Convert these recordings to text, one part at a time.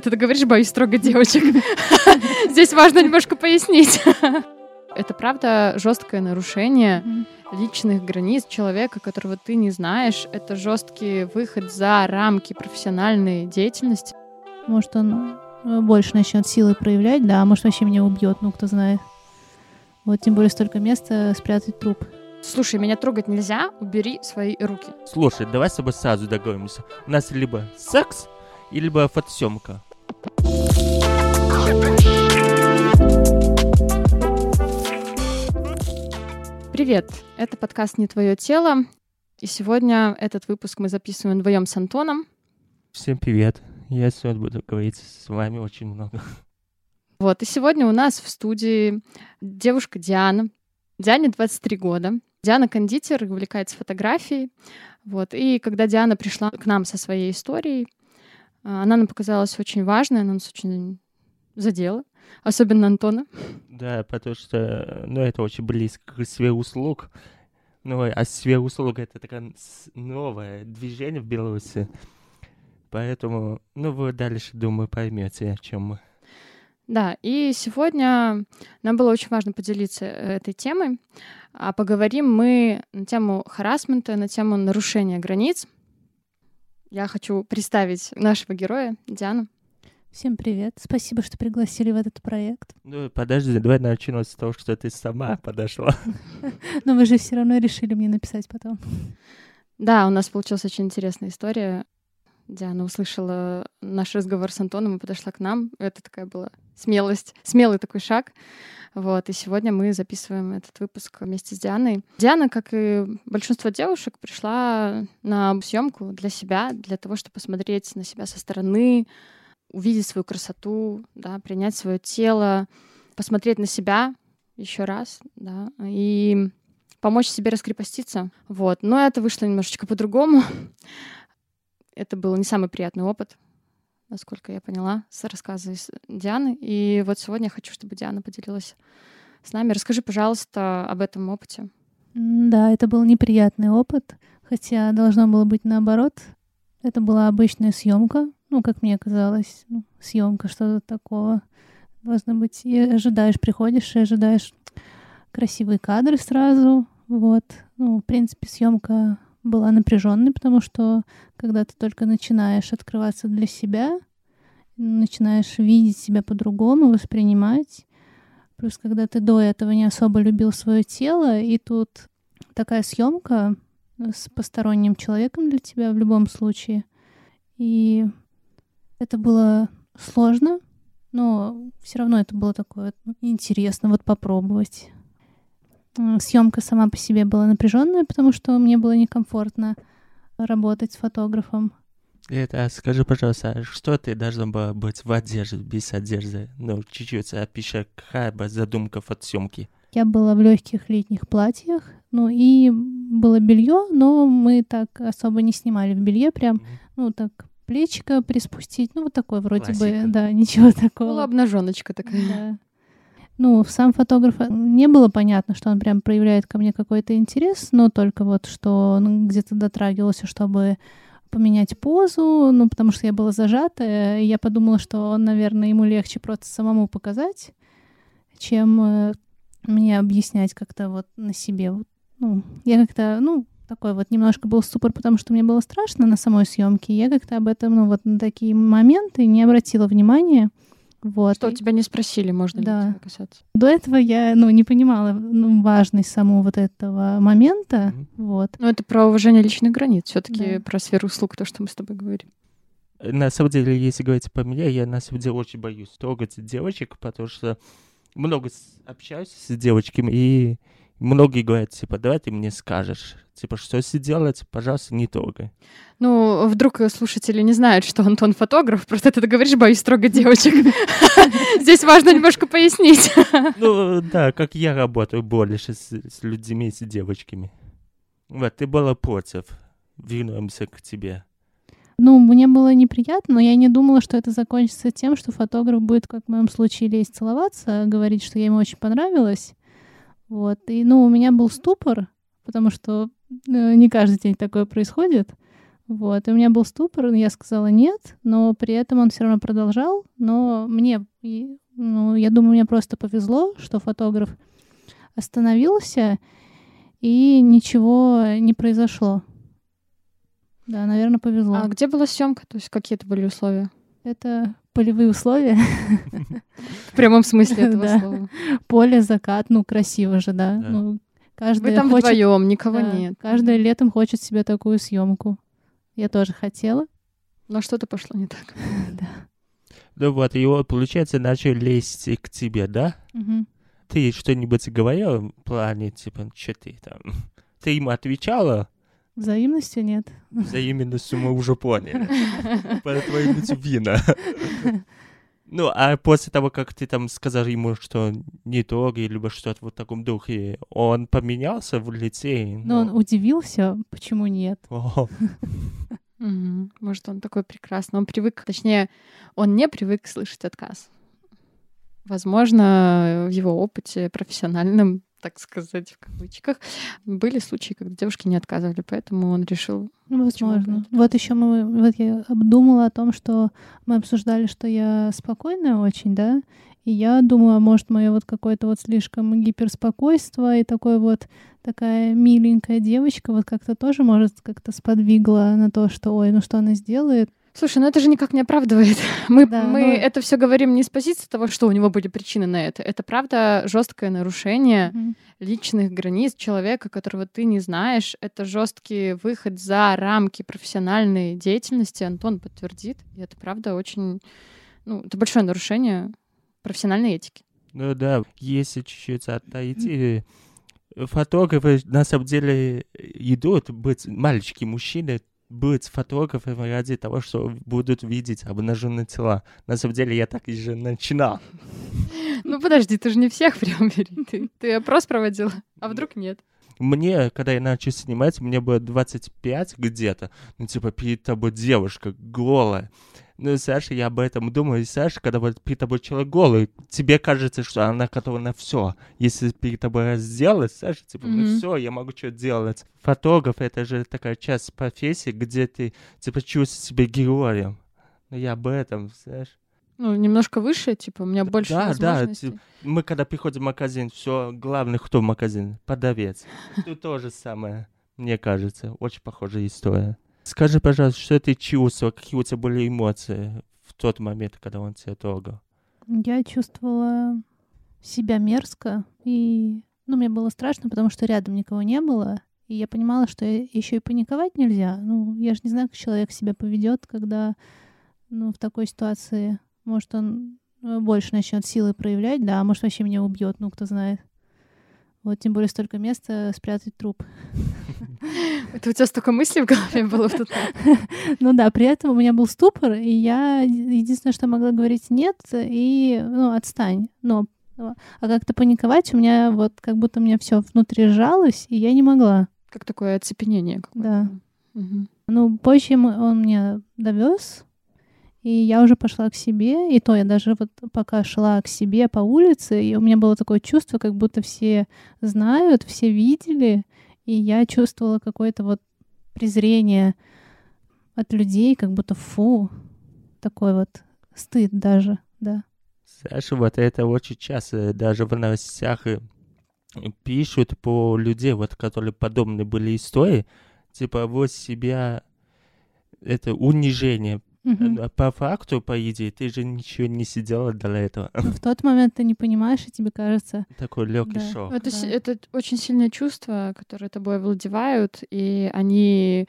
это ты говоришь, боюсь строго девочек. Здесь важно немножко пояснить. Это правда жесткое нарушение личных границ человека, которого ты не знаешь. Это жесткий выход за рамки профессиональной деятельности. Может, он э, больше начнет силы проявлять, да, а может, вообще меня убьет, ну, кто знает. Вот тем более столько места спрятать труп. Слушай, меня трогать нельзя, убери свои руки. Слушай, давай с тобой сразу договоримся. У нас либо секс, либо фотосъемка. Привет, это подкаст «Не твое тело», и сегодня этот выпуск мы записываем вдвоем с Антоном. Всем привет. Я сегодня буду говорить с вами очень много. Вот, и сегодня у нас в студии девушка Диана. Диане 23 года. Диана кондитер, увлекается фотографией. Вот, и когда Диана пришла к нам со своей историей, а, она нам показалась очень важной, она нас очень задела, особенно Антона. Да, потому что, ну, это очень близко к сфере услуг. Ну, а сфера услуг — это такое новое движение в Беларуси. Поэтому, ну, вы дальше, думаю, поймете, о чем мы. Да, и сегодня нам было очень важно поделиться э, этой темой. А поговорим мы на тему харасмента, на тему нарушения границ. Я хочу представить нашего героя, Диану. Всем привет. Спасибо, что пригласили в этот проект. Ну, подожди, давай начнем с того, что ты сама подошла. Но вы же все равно решили мне написать потом. Да, у нас получилась очень интересная история. Диана услышала наш разговор с Антоном и подошла к нам. Это такая была смелость, смелый такой шаг. Вот, и сегодня мы записываем этот выпуск вместе с Дианой. Диана, как и большинство девушек, пришла на съемку для себя, для того, чтобы посмотреть на себя со стороны, увидеть свою красоту, да, принять свое тело, посмотреть на себя еще раз, да, и помочь себе раскрепоститься. Вот. Но это вышло немножечко по-другому. Это был не самый приятный опыт, насколько я поняла, с рассказа Дианы. И вот сегодня я хочу, чтобы Диана поделилась с нами. Расскажи, пожалуйста, об этом опыте. Да, это был неприятный опыт, хотя должно было быть наоборот. Это была обычная съемка, ну, как мне казалось, ну, съемка, что-то такого. Должно быть, и ожидаешь, приходишь и ожидаешь красивые кадры сразу. Вот. Ну, в принципе, съемка была напряженной, потому что когда ты только начинаешь открываться для себя, начинаешь видеть себя по-другому, воспринимать, плюс когда ты до этого не особо любил свое тело, и тут такая съемка с посторонним человеком для тебя в любом случае. И это было сложно, но все равно это было такое ну, интересно вот попробовать. Съемка сама по себе была напряженная, потому что мне было некомфортно работать с фотографом. Это, скажи, пожалуйста, что ты должна была быть в одежде, без одежды? Ну, чуть-чуть опиши, какая была задумка фотосъемки. Я была в легких летних платьях, ну и было белье, но мы так особо не снимали в белье, прям, mm-hmm. ну так плечико приспустить, ну вот такое вроде Классика. бы, да, ничего такого. Была обнаженочка такая. Да. Ну, сам фотограф э, не было понятно, что он прям проявляет ко мне какой-то интерес, но только вот, что он где-то дотрагивался, чтобы поменять позу, ну, потому что я была зажата, и я подумала, что он, наверное, ему легче просто самому показать, чем э, мне объяснять как-то вот на себе. Ну, я как-то, ну, такой вот немножко был ступор, потому что мне было страшно на самой съемке. Я как-то об этом, ну, вот на такие моменты не обратила внимания. Вот. Что тебя не спросили, можно да. ли тебя касаться? До этого я, ну, не понимала ну, важность самого вот этого момента, mm-hmm. вот. Ну, это про уважение личных границ, все таки да. про сферу услуг, то, что мы с тобой говорим. На самом деле, если говорить по мне, я на самом деле очень боюсь трогать девочек, потому что много общаюсь с девочками, и многие говорят, типа, давай ты мне скажешь, типа, что делать, пожалуйста, не трогай. Ну, вдруг слушатели не знают, что Антон фотограф, просто ты говоришь, боюсь трогать девочек. Здесь важно немножко пояснить. Ну, да, как я работаю больше с людьми, с девочками. Вот, ты была против. Вернемся к тебе. Ну, мне было неприятно, но я не думала, что это закончится тем, что фотограф будет, как в моем случае, лезть целоваться, говорить, что я ему очень понравилась. Вот. И, ну, у меня был ступор, потому что э, не каждый день такое происходит. Вот, и у меня был ступор, я сказала нет, но при этом он все равно продолжал, но мне, ну, я думаю, мне просто повезло, что фотограф остановился, и ничего не произошло. Да, наверное, повезло. А где была съемка? То есть какие это были условия? Это полевые условия. В прямом смысле этого слова. Поле, закат, ну, красиво же, да. Ну, каждый Вы там хочет... вдвоем, никого нет. Каждое летом хочет себе такую съемку. Я тоже хотела. Но что-то пошло не так. Да. Ну вот, и он, получается, начал лезть к тебе, да? Ты что-нибудь говорила в плане, типа, что ты там? Ты ему отвечала? Взаимности нет. Взаимностью мы уже поняли. Поэтому вина. Ну, а после того, как ты там сказал ему, что не трогай, либо что-то в таком духе, он поменялся в лице? Ну, ну он удивился, почему нет. Может, он такой прекрасный. Он привык, точнее, он не привык слышать отказ. Возможно, в его опыте профессиональном так сказать, в кавычках, были случаи, когда девушки не отказывали, поэтому он решил. Возможно. Вот еще мы, вот я обдумала о том, что мы обсуждали, что я спокойная очень, да, и я думаю, а может, мое вот какое-то вот слишком гиперспокойство и такое вот такая миленькая девочка вот как-то тоже может как-то сподвигла на то, что ой, ну что она сделает. Слушай, ну это же никак не оправдывает. Мы, да, мы ну... это все говорим не с позиции того, что у него были причины на это. Это правда жесткое нарушение mm-hmm. личных границ человека, которого ты не знаешь. Это жесткий выход за рамки профессиональной деятельности. Антон подтвердит. И это правда очень, ну, это большое нарушение профессиональной этики. Ну да, если чуть-чуть отойти, фотографы на самом деле идут быть мальчики, мужчины быть фотографом ради того, что будут видеть обнаженные тела. На самом деле я так и же начинал. Ну подожди, ты же не всех прям бери. Ты, ты опрос проводил, а вдруг нет? Мне, когда я начал снимать, мне было 25 где-то, ну типа перед тобой девушка голая. Ну, Саша, я об этом думаю. И Саша, когда вот перед тобой человек голый, тебе кажется, что она готова на все. Если перед тобой разделать, Саша, типа, mm-hmm. ну все, я могу что делать. Фотограф — это же такая часть профессии, где ты, типа, чувствуешь себя героем. Ну, я об этом, знаешь. Ну, немножко выше, типа, у меня больше да, возможностей. Да, мы когда приходим в магазин, все, главный кто в магазин? Подавец. Тут то же самое, мне кажется. Очень похожая история. Скажи, пожалуйста, что ты чувствовал, какие у тебя были эмоции в тот момент, когда он тебя трогал? Я чувствовала себя мерзко, и ну, мне было страшно, потому что рядом никого не было, и я понимала, что еще и паниковать нельзя. Ну, я же не знаю, как человек себя поведет, когда ну, в такой ситуации, может, он э, больше начнет силы проявлять, да, а может, вообще меня убьет, ну, кто знает. Вот, тем более столько места спрятать труп. Это у тебя столько мыслей в голове было в тот Ну да, при этом у меня был ступор, и я единственное, что могла говорить нет, и, ну, отстань. Но а как-то паниковать у меня вот как будто у меня все внутри сжалось, и я не могла. Как такое оцепенение. Да. Ну, позже он меня довез, и я уже пошла к себе, и то я даже вот пока шла к себе по улице, и у меня было такое чувство, как будто все знают, все видели, и я чувствовала какое-то вот презрение от людей, как будто фу, такой вот стыд даже, да. Саша, вот это очень часто даже в новостях пишут по людей, вот, которые подобные были истории, типа вот себя это унижение Угу. По факту, по идее, ты же ничего не сидела для этого. Но в тот момент ты не понимаешь, и тебе кажется... Такой легкий да. шок. Это, да. это очень сильное чувство, которое тобой владевают, и они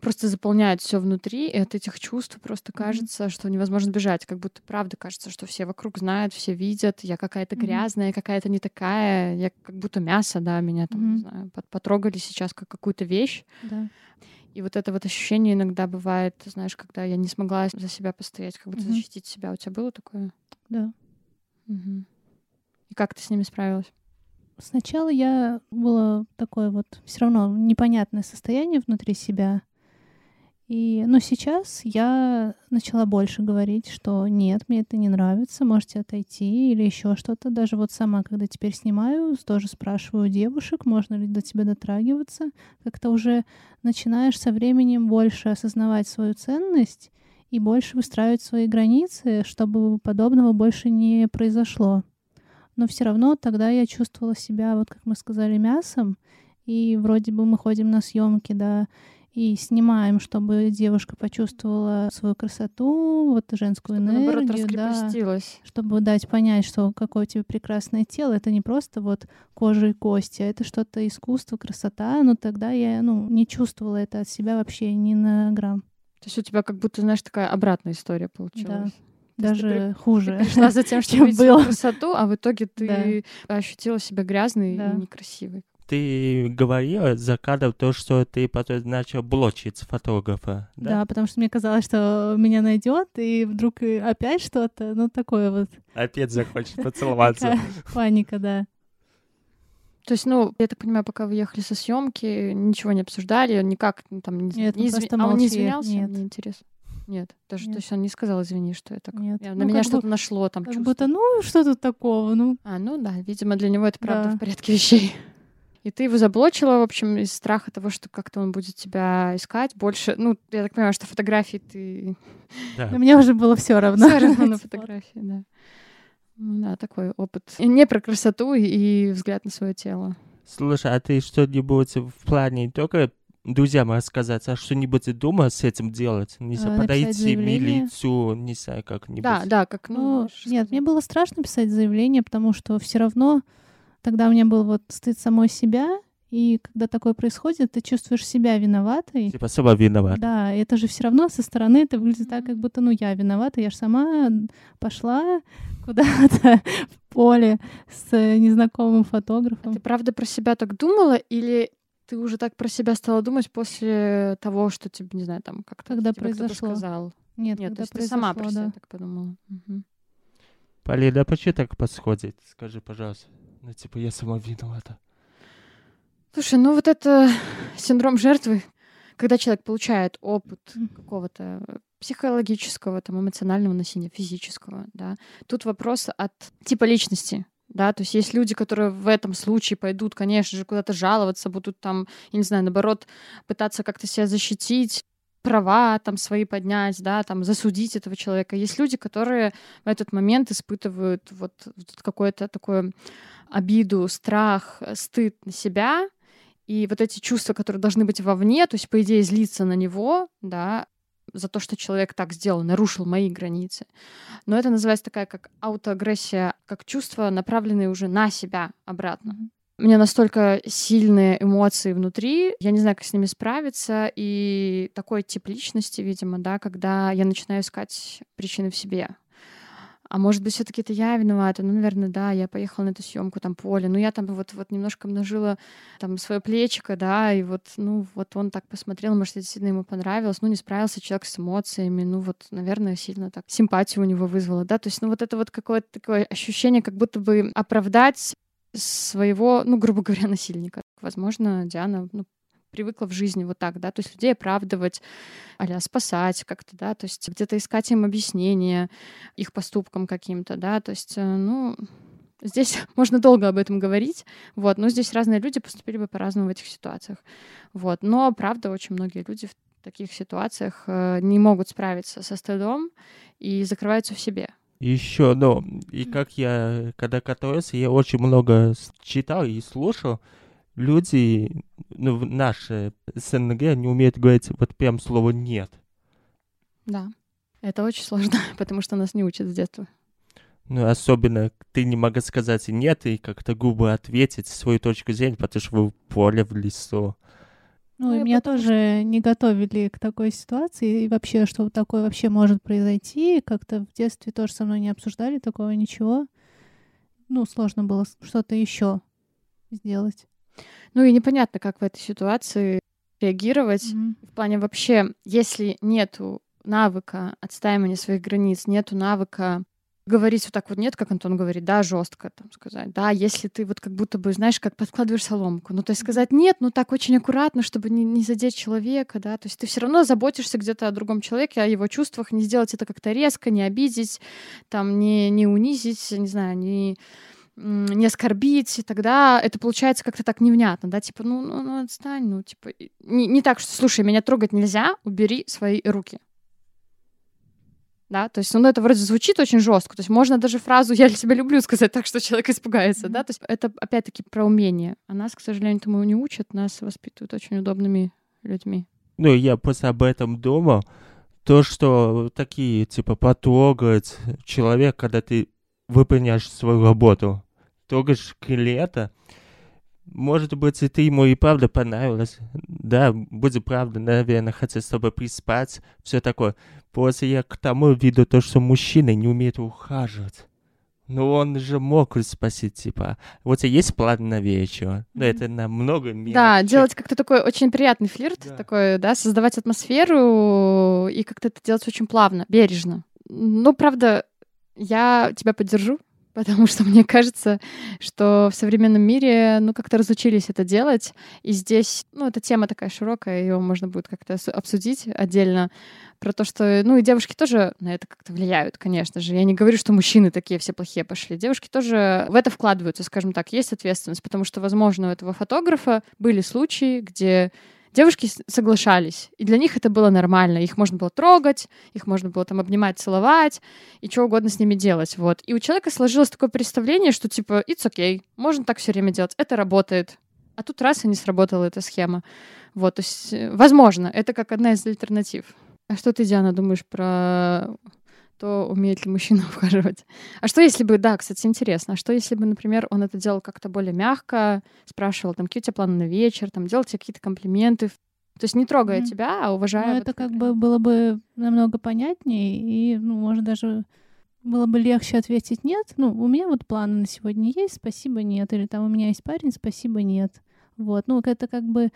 просто заполняют все внутри, и от этих чувств просто кажется, mm-hmm. что невозможно бежать, как будто правда кажется, что все вокруг знают, все видят, я какая-то mm-hmm. грязная, какая-то не такая, я как будто мясо, да, меня там, mm-hmm. не знаю, потрогали сейчас как какую-то вещь. Да. И вот это вот ощущение иногда бывает, знаешь, когда я не смогла за себя постоять, как будто mm-hmm. защитить себя. У тебя было такое? Да. Угу. И как ты с ними справилась? Сначала я было такое вот все равно непонятное состояние внутри себя. И, но сейчас я начала больше говорить, что нет, мне это не нравится, можете отойти или еще что-то. Даже вот сама, когда теперь снимаю, тоже спрашиваю девушек, можно ли до тебя дотрагиваться. Как-то уже начинаешь со временем больше осознавать свою ценность и больше выстраивать свои границы, чтобы подобного больше не произошло. Но все равно тогда я чувствовала себя, вот как мы сказали, мясом, и вроде бы мы ходим на съемки, да, и снимаем, чтобы девушка почувствовала свою красоту, вот женскую чтобы, энергию, наоборот, да, чтобы дать понять, что какое у тебя прекрасное тело, это не просто вот кожа и кости, а это что-то искусство, красота, но тогда я, ну, не чувствовала это от себя вообще ни на грамм. То есть у тебя как будто, знаешь, такая обратная история получилась. Да. Даже ты, хуже. Ты пришла за тем, чтобы было красоту, а в итоге ты да. ощутила себя грязной да. и некрасивой ты говорила за кадром то, что ты потом начал блочить фотографа. Да? да, потому что мне казалось, что меня найдет, и вдруг опять что-то, ну такое вот. Опять захочет поцеловаться. Паника, да. То есть, ну, я так понимаю, пока вы ехали со съемки, ничего не обсуждали, никак там не, Нет, не, изв... а он не извинялся? Нет. Мне интересно. Нет, даже Нет. то есть он не сказал, извини, что я так. Нет. Я, ну, на меня что-то бы, нашло там как чувство. будто, ну, что тут такого, ну. А, ну да, видимо, для него это правда да. в порядке вещей. И ты его заблочила, в общем, из страха того, что как-то он будет тебя искать больше. Ну, я так понимаю, что фотографии ты... Да. Но мне уже было все равно. Все равно на фотографии, да. Ну да, такой опыт. И не про красоту и взгляд на свое тело. Слушай, а ты что-нибудь в плане не только друзьям рассказать, а что-нибудь дома с этим делать? Не знаю, А, подойти написать в заявление? милицию, не знаю, как-нибудь. Да, да, как, ну... Ну, нет, сказать. мне было страшно писать заявление, потому что все равно тогда у меня был вот стыд самой себя, и когда такое происходит, ты чувствуешь себя виноватой. Типа сама виновата. Да, и это же все равно со стороны это выглядит так, как будто, ну, я виновата, я же сама пошла куда-то в поле с незнакомым А фотографом. ты правда про себя так думала или ты уже так про себя стала думать после того, что тебе, не знаю, там как-то Когда тебе кто-то произошло. сказал? Нет, Нет, когда то есть ты сама про себя да. так подумала. Мгм. Полина, а почему так подходит? Скажи, пожалуйста. Ну, типа, я сама виновата. Слушай, ну вот это синдром жертвы, когда человек получает опыт какого-то психологического, там, эмоционального насилия, физического, да, тут вопрос от типа личности, да, то есть есть люди, которые в этом случае пойдут, конечно же, куда-то жаловаться, будут там, я не знаю, наоборот, пытаться как-то себя защитить, права там свои поднять, да, там засудить этого человека. Есть люди, которые в этот момент испытывают вот, вот какое-то такое обиду, страх, стыд на себя, и вот эти чувства, которые должны быть вовне, то есть, по идее, злиться на него, да, за то, что человек так сделал, нарушил мои границы. Но это называется такая как аутоагрессия, как чувство, направленное уже на себя обратно. У меня настолько сильные эмоции внутри, я не знаю, как с ними справиться, и такой тип личности, видимо, да, когда я начинаю искать причины в себе. А может быть, все-таки это я виновата? Ну, наверное, да, я поехала на эту съемку там поле. Ну, я там вот, вот немножко обнажила там свое плечико, да, и вот, ну, вот он так посмотрел, может, это действительно ему понравилось. Ну, не справился человек с эмоциями, ну, вот, наверное, сильно так симпатию у него вызвало, да. То есть, ну, вот это вот какое-то такое ощущение, как будто бы оправдать своего, ну, грубо говоря, насильника. Возможно, Диана, ну, привыкла в жизни вот так, да, то есть людей оправдывать, а спасать как-то, да, то есть где-то искать им объяснение их поступкам каким-то, да, то есть, э, ну, здесь можно долго об этом говорить, вот, но здесь разные люди поступили бы по-разному в этих ситуациях, вот, но, правда, очень многие люди в таких ситуациях э, не могут справиться со стыдом и закрываются в себе. Еще, ну, и как я, когда готовился, я очень много читал и слушал. Люди, ну, наши СНГ не умеют говорить вот прям слово «нет». Да. Это очень сложно, потому что нас не учат с детства. Ну, особенно ты не могу сказать «нет» и как-то губы ответить свою точку зрения, потому что вы в поле, в лесу. Ну, Ну, и меня потому тоже не готовили к такой ситуации, и вообще, что такое вообще может произойти. Как-то в детстве тоже со мной не обсуждали такого ничего. Ну, сложно было что-то еще сделать. Ну и непонятно, как в этой ситуации реагировать. Мгм. В плане вообще, если нету навыка отстаивания своих границ, нету навыка говорить вот так вот нет, как Антон говорит, да, жестко там сказать, да, если ты вот как будто бы, знаешь, как подкладываешь соломку, ну то есть сказать нет, ну так очень аккуратно, чтобы не, не задеть человека, да, то есть ты все равно заботишься где-то о другом человеке, о его чувствах, не сделать это как-то резко, не обидеть, там, не, не унизить, не знаю, не не оскорбить, и тогда это получается как-то так невнятно, да, типа, ну, ну, ну отстань, ну, типа, не, не так, что, слушай, меня трогать нельзя, убери свои руки да, то есть, ну, это вроде звучит очень жестко, то есть можно даже фразу «я тебя люблю» сказать так, что человек испугается, mm-hmm. да, то есть это, опять-таки, про умение, а нас, к сожалению, этому не учат, нас воспитывают очень удобными людьми. Ну, я просто об этом думал, то, что такие, типа, потрогать человек, когда ты выполняешь свою работу, трогаешь клиента, может быть, и ты ему и правда понравилась. Да, будет правда, наверное, хотел с тобой приспать, все такое. Просто я к тому виду то, что мужчина не умеет ухаживать. Ну, он же мог спросить, типа, вот тебя есть план на вечер? Ну, это намного мелочи. Да, делать как-то такой очень приятный флирт, да. такой, да, создавать атмосферу и как-то это делать очень плавно, бережно. Ну, правда, я тебя поддержу, потому что мне кажется, что в современном мире, ну, как-то разучились это делать, и здесь, ну, эта тема такая широкая, ее можно будет как-то обсудить отдельно, про то, что, ну, и девушки тоже на это как-то влияют, конечно же. Я не говорю, что мужчины такие все плохие пошли. Девушки тоже в это вкладываются, скажем так, есть ответственность, потому что, возможно, у этого фотографа были случаи, где девушки соглашались, и для них это было нормально. Их можно было трогать, их можно было там обнимать, целовать, и что угодно с ними делать, вот. И у человека сложилось такое представление, что типа it's okay, можно так все время делать, это работает. А тут раз и не сработала эта схема. Вот, то есть, э, возможно, это как одна из альтернатив. А что ты, Диана, думаешь про то, умеет ли мужчина ухаживать? А что если бы, да, кстати, интересно, а что если бы, например, он это делал как-то более мягко, спрашивал, там, какие у тебя планы на вечер, там, делал тебе какие-то комплименты, то есть не трогая mm-hmm. тебя, а уважая... Ну, вот это как бы было бы намного понятнее, и, ну, может, даже было бы легче ответить «нет». Ну, у меня вот планы на сегодня есть, спасибо, нет. Или там у меня есть парень, спасибо, нет. Вот, ну, это как бы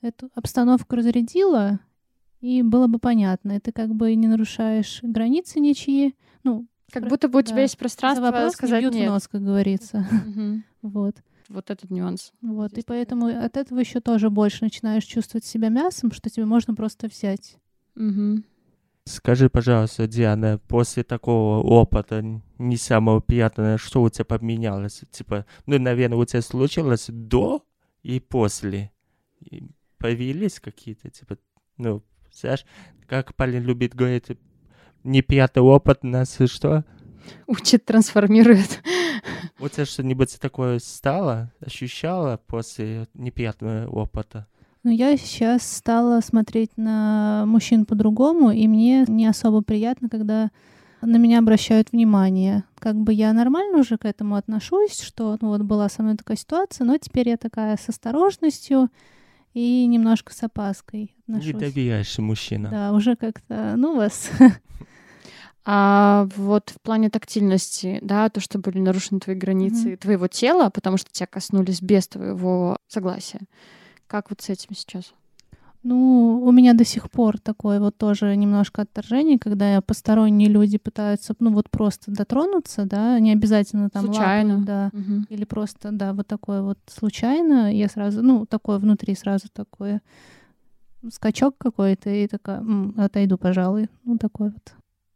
эту обстановку разрядило, и было бы понятно. Это как бы не нарушаешь границы ничьи. Ну, как будто бы у тебя да. есть пространство За вопрос сказать не нет. нос, как говорится. Вот. Вот этот нюанс. Вот, и поэтому от этого еще тоже больше начинаешь чувствовать себя мясом, что тебе можно просто взять. Скажи, пожалуйста, Диана, после такого опыта не самого приятного, что у тебя поменялось? Типа, ну, наверное, у тебя случилось до и после. И появились какие-то, типа, ну, знаешь, как Полин любит говорить, неприятный опыт нас и что? Учит, трансформирует. У тебя что-нибудь такое стало, ощущала после неприятного опыта? Ну, я сейчас стала смотреть на мужчин по-другому, и мне не особо приятно, когда на меня обращают внимание. Как бы я нормально уже к этому отношусь, что ну, вот была со мной такая ситуация, но теперь я такая с осторожностью, и немножко с опаской отношусь. Не доверяешь мужчина. Да, уже как-то, ну, вас. А вот в плане тактильности, да, то, что были нарушены твои границы mm-hmm. твоего тела, потому что тебя коснулись без твоего согласия. Как вот с этим сейчас? Ну, у меня до сих пор такое вот тоже немножко отторжение, когда посторонние люди пытаются, ну, вот просто дотронуться, да, не обязательно там случайно, лапу, да, угу. или просто, да, вот такое вот случайно, я сразу, ну, такое внутри сразу такое скачок какой-то, и такая, отойду, пожалуй, ну, такой вот.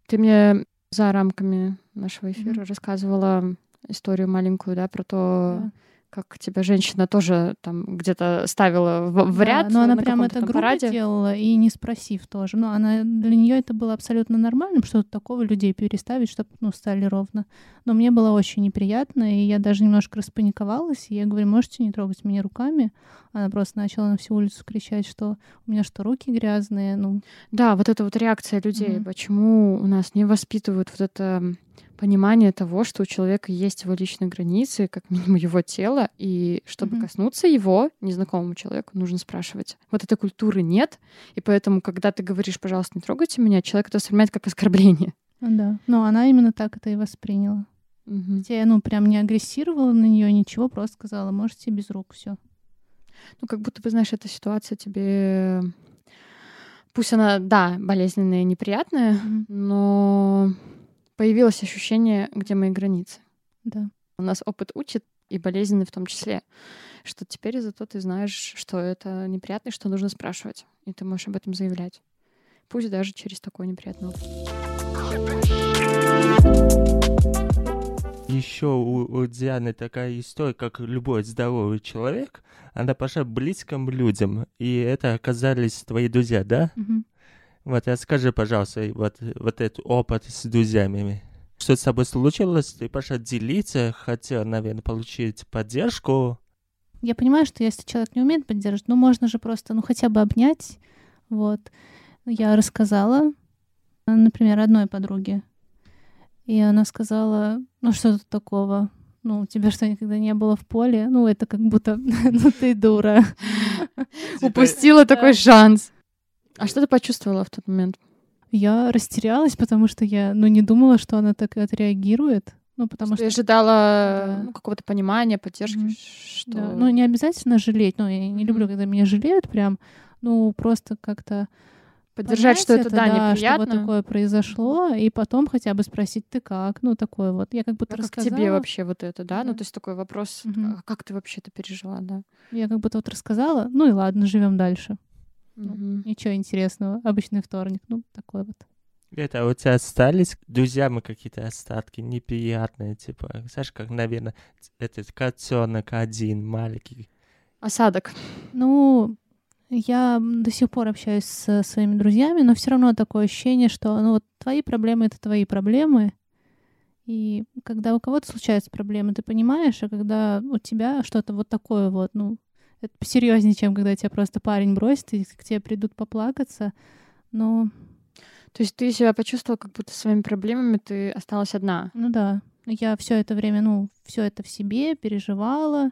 Ты мне за рамками нашего эфира mm рассказывала историю маленькую, да, про то, да как тебя женщина тоже там где-то ставила в, в ряд. Да, но она прямо это грубо параде. делала и не спросив тоже. Но она для нее это было абсолютно нормальным, что-то такого людей переставить, чтобы ну, стали ровно. Но мне было очень неприятно, и я даже немножко распаниковалась. И я говорю, можете не трогать меня руками? Она просто начала на всю улицу кричать, что у меня что, руки грязные? Ну. Да, вот эта вот реакция людей. Mm-hmm. Почему у нас не воспитывают вот это понимание того, что у человека есть его личные границы, как минимум его тело, и чтобы mm-hmm. коснуться его, незнакомому человеку, нужно спрашивать. Вот этой культуры нет, и поэтому, когда ты говоришь, пожалуйста, не трогайте меня, человек это воспринимает как оскорбление. Да, но она именно так это и восприняла. Угу. Хотя я, ну, прям не агрессировала на нее, ничего, просто сказала, можете без рук, все. Ну, как будто бы, знаешь, эта ситуация тебе... Пусть она, да, болезненная и неприятная, mm-hmm. но появилось ощущение, где мои границы. Да. У нас опыт учит, и болезненный в том числе, что теперь зато ты знаешь, что это неприятно, и что нужно спрашивать. И ты можешь об этом заявлять. Пусть даже через такой неприятный опыт. Еще у, у Дианы такая история, как любой здоровый человек, она пошла близким людям, и это оказались твои друзья, да? Мгм. Вот расскажи, пожалуйста, вот, вот этот опыт с друзьями. Что с тобой случилось? Ты пошла делиться, хотела, наверное, получить поддержку. Я понимаю, что если человек не умеет поддерживать, ну можно же просто, ну хотя бы обнять. Вот. Я рассказала, э, например, одной подруге. И она сказала, ну что тут такого? Ну, у тебя что, никогда не было в поле? Ну, это как будто, ну ты дура. Упустила такой шанс. А что ты почувствовала в тот момент? Я растерялась, потому что я, ну, не думала, что она так отреагирует. Ну, потому Ты что... ожидала Да. ну, какого-то понимания, поддержки, Мгм. что... Да, Ну, не обязательно жалеть. Ну, я не люблю, Мгм. когда меня жалеют прям. Ну, просто как-то поддержать, что понять это, да, неприятно. что вот такое произошло, и потом хотя бы спросить, ты как? Ну, такое вот. Я как будто А как рассказала. тебе вообще вот это, да? Ну, Да. то есть такой вопрос, Мгм. а как ты вообще это пережила, да? Я как будто вот рассказала, ну и ладно, живем дальше. Мгм. Ничего интересного. Обычный вторник. Ну, такой вот. Это а у тебя остались друзьям какие-то остатки неприятные, типа, знаешь, как, наверное, этот котенок один маленький. Осадок. Ну, я до сих пор общаюсь со своими друзьями, но все равно такое ощущение, что ну вот твои проблемы это твои проблемы. И когда у кого-то случаются проблемы, ты понимаешь, а когда у тебя что-то вот такое вот, ну, это серьезнее, чем когда тебя просто парень бросит, и к тебе придут поплакаться. Но, То есть ты себя почувствовала, как будто своими проблемами ты осталась одна. ну да, я все это время, ну, все это в себе переживала,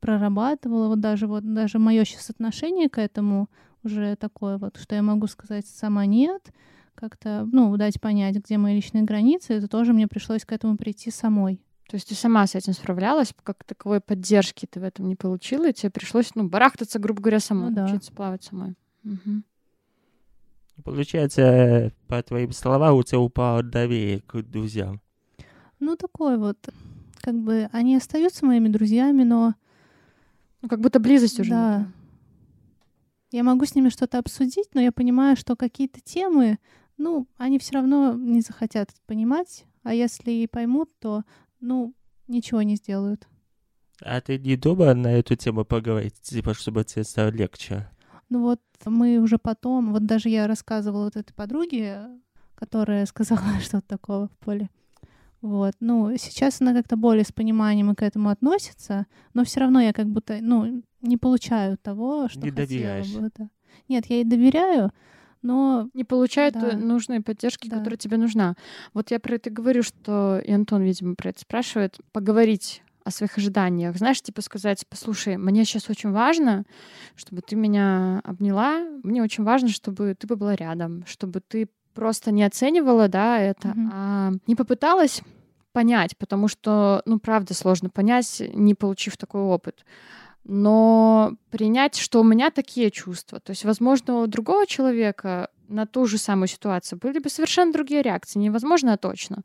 прорабатывала. Вот даже вот даже мое сейчас отношение к этому уже такое вот, что я могу сказать сама нет, как-то, ну, дать понять, где мои личные границы, это тоже мне пришлось к этому прийти самой. То есть ты сама с этим справлялась, как таковой поддержки ты в этом не получила, и тебе пришлось, ну, барахтаться, грубо говоря, самой, Ну да. учиться плавать самой. Мгм. Получается, по твоим словам, у тебя упало доверие к друзьям. Ну, такое вот, как бы, они остаются моими друзьями, но Ну, как будто близость уже. Да. нет. я могу с ними что-то обсудить, но я понимаю, что какие-то темы, ну, они все равно не захотят понимать, а если и поймут, то, ну, ничего не сделают. А ты не думала на эту тему поговорить, типа, чтобы тебе стало легче? Ну вот мы уже потом, вот даже я рассказывала вот этой подруге, которая сказала что-то такого в поле. Вот, ну, сейчас она как-то более с пониманием и к этому относится, но все равно я как будто, ну, не получаю того, что Не хотела доверяешь. бы. да. Нет, я ей доверяю, но Не получает Да. той нужной поддержки, Да. которая тебе нужна. Вот я про это говорю, что и Антон, видимо, про это спрашивает. Поговорить о своих ожиданиях. Знаешь, типа сказать, послушай, мне сейчас очень важно, чтобы ты меня обняла. Мне очень важно, чтобы ты была рядом, чтобы ты просто не оценивала, да, это, Мгм. а не попыталась понять, потому что, ну, правда, сложно понять, не получив такой опыт. Но принять, что у меня такие чувства. То есть, возможно, у другого человека на ту же самую ситуацию были бы совершенно другие реакции. Невозможно, а точно.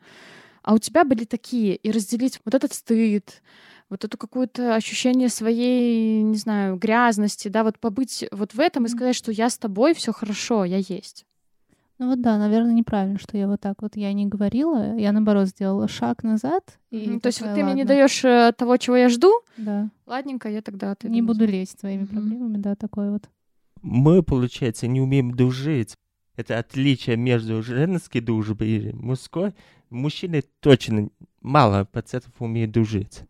А у тебя были такие. И разделить вот этот стыд, вот это какое-то ощущение своей, не знаю, грязности, да, вот побыть вот в этом и сказать, что я с тобой, все хорошо, я есть. Ну вот да, наверное, неправильно, что я вот так вот я не говорила. Я наоборот сделала шаг назад. И Мгм. То есть вот ты мне не даешь э, того, чего я жду, Да. ладненько, я тогда отойду Не буду лезть своими Мгм. проблемами, да, такое вот. Мы, получается, не умеем дружить. Это отличие между женской дружбой и мужской. Мужчины точно мало процентов умеют дружить.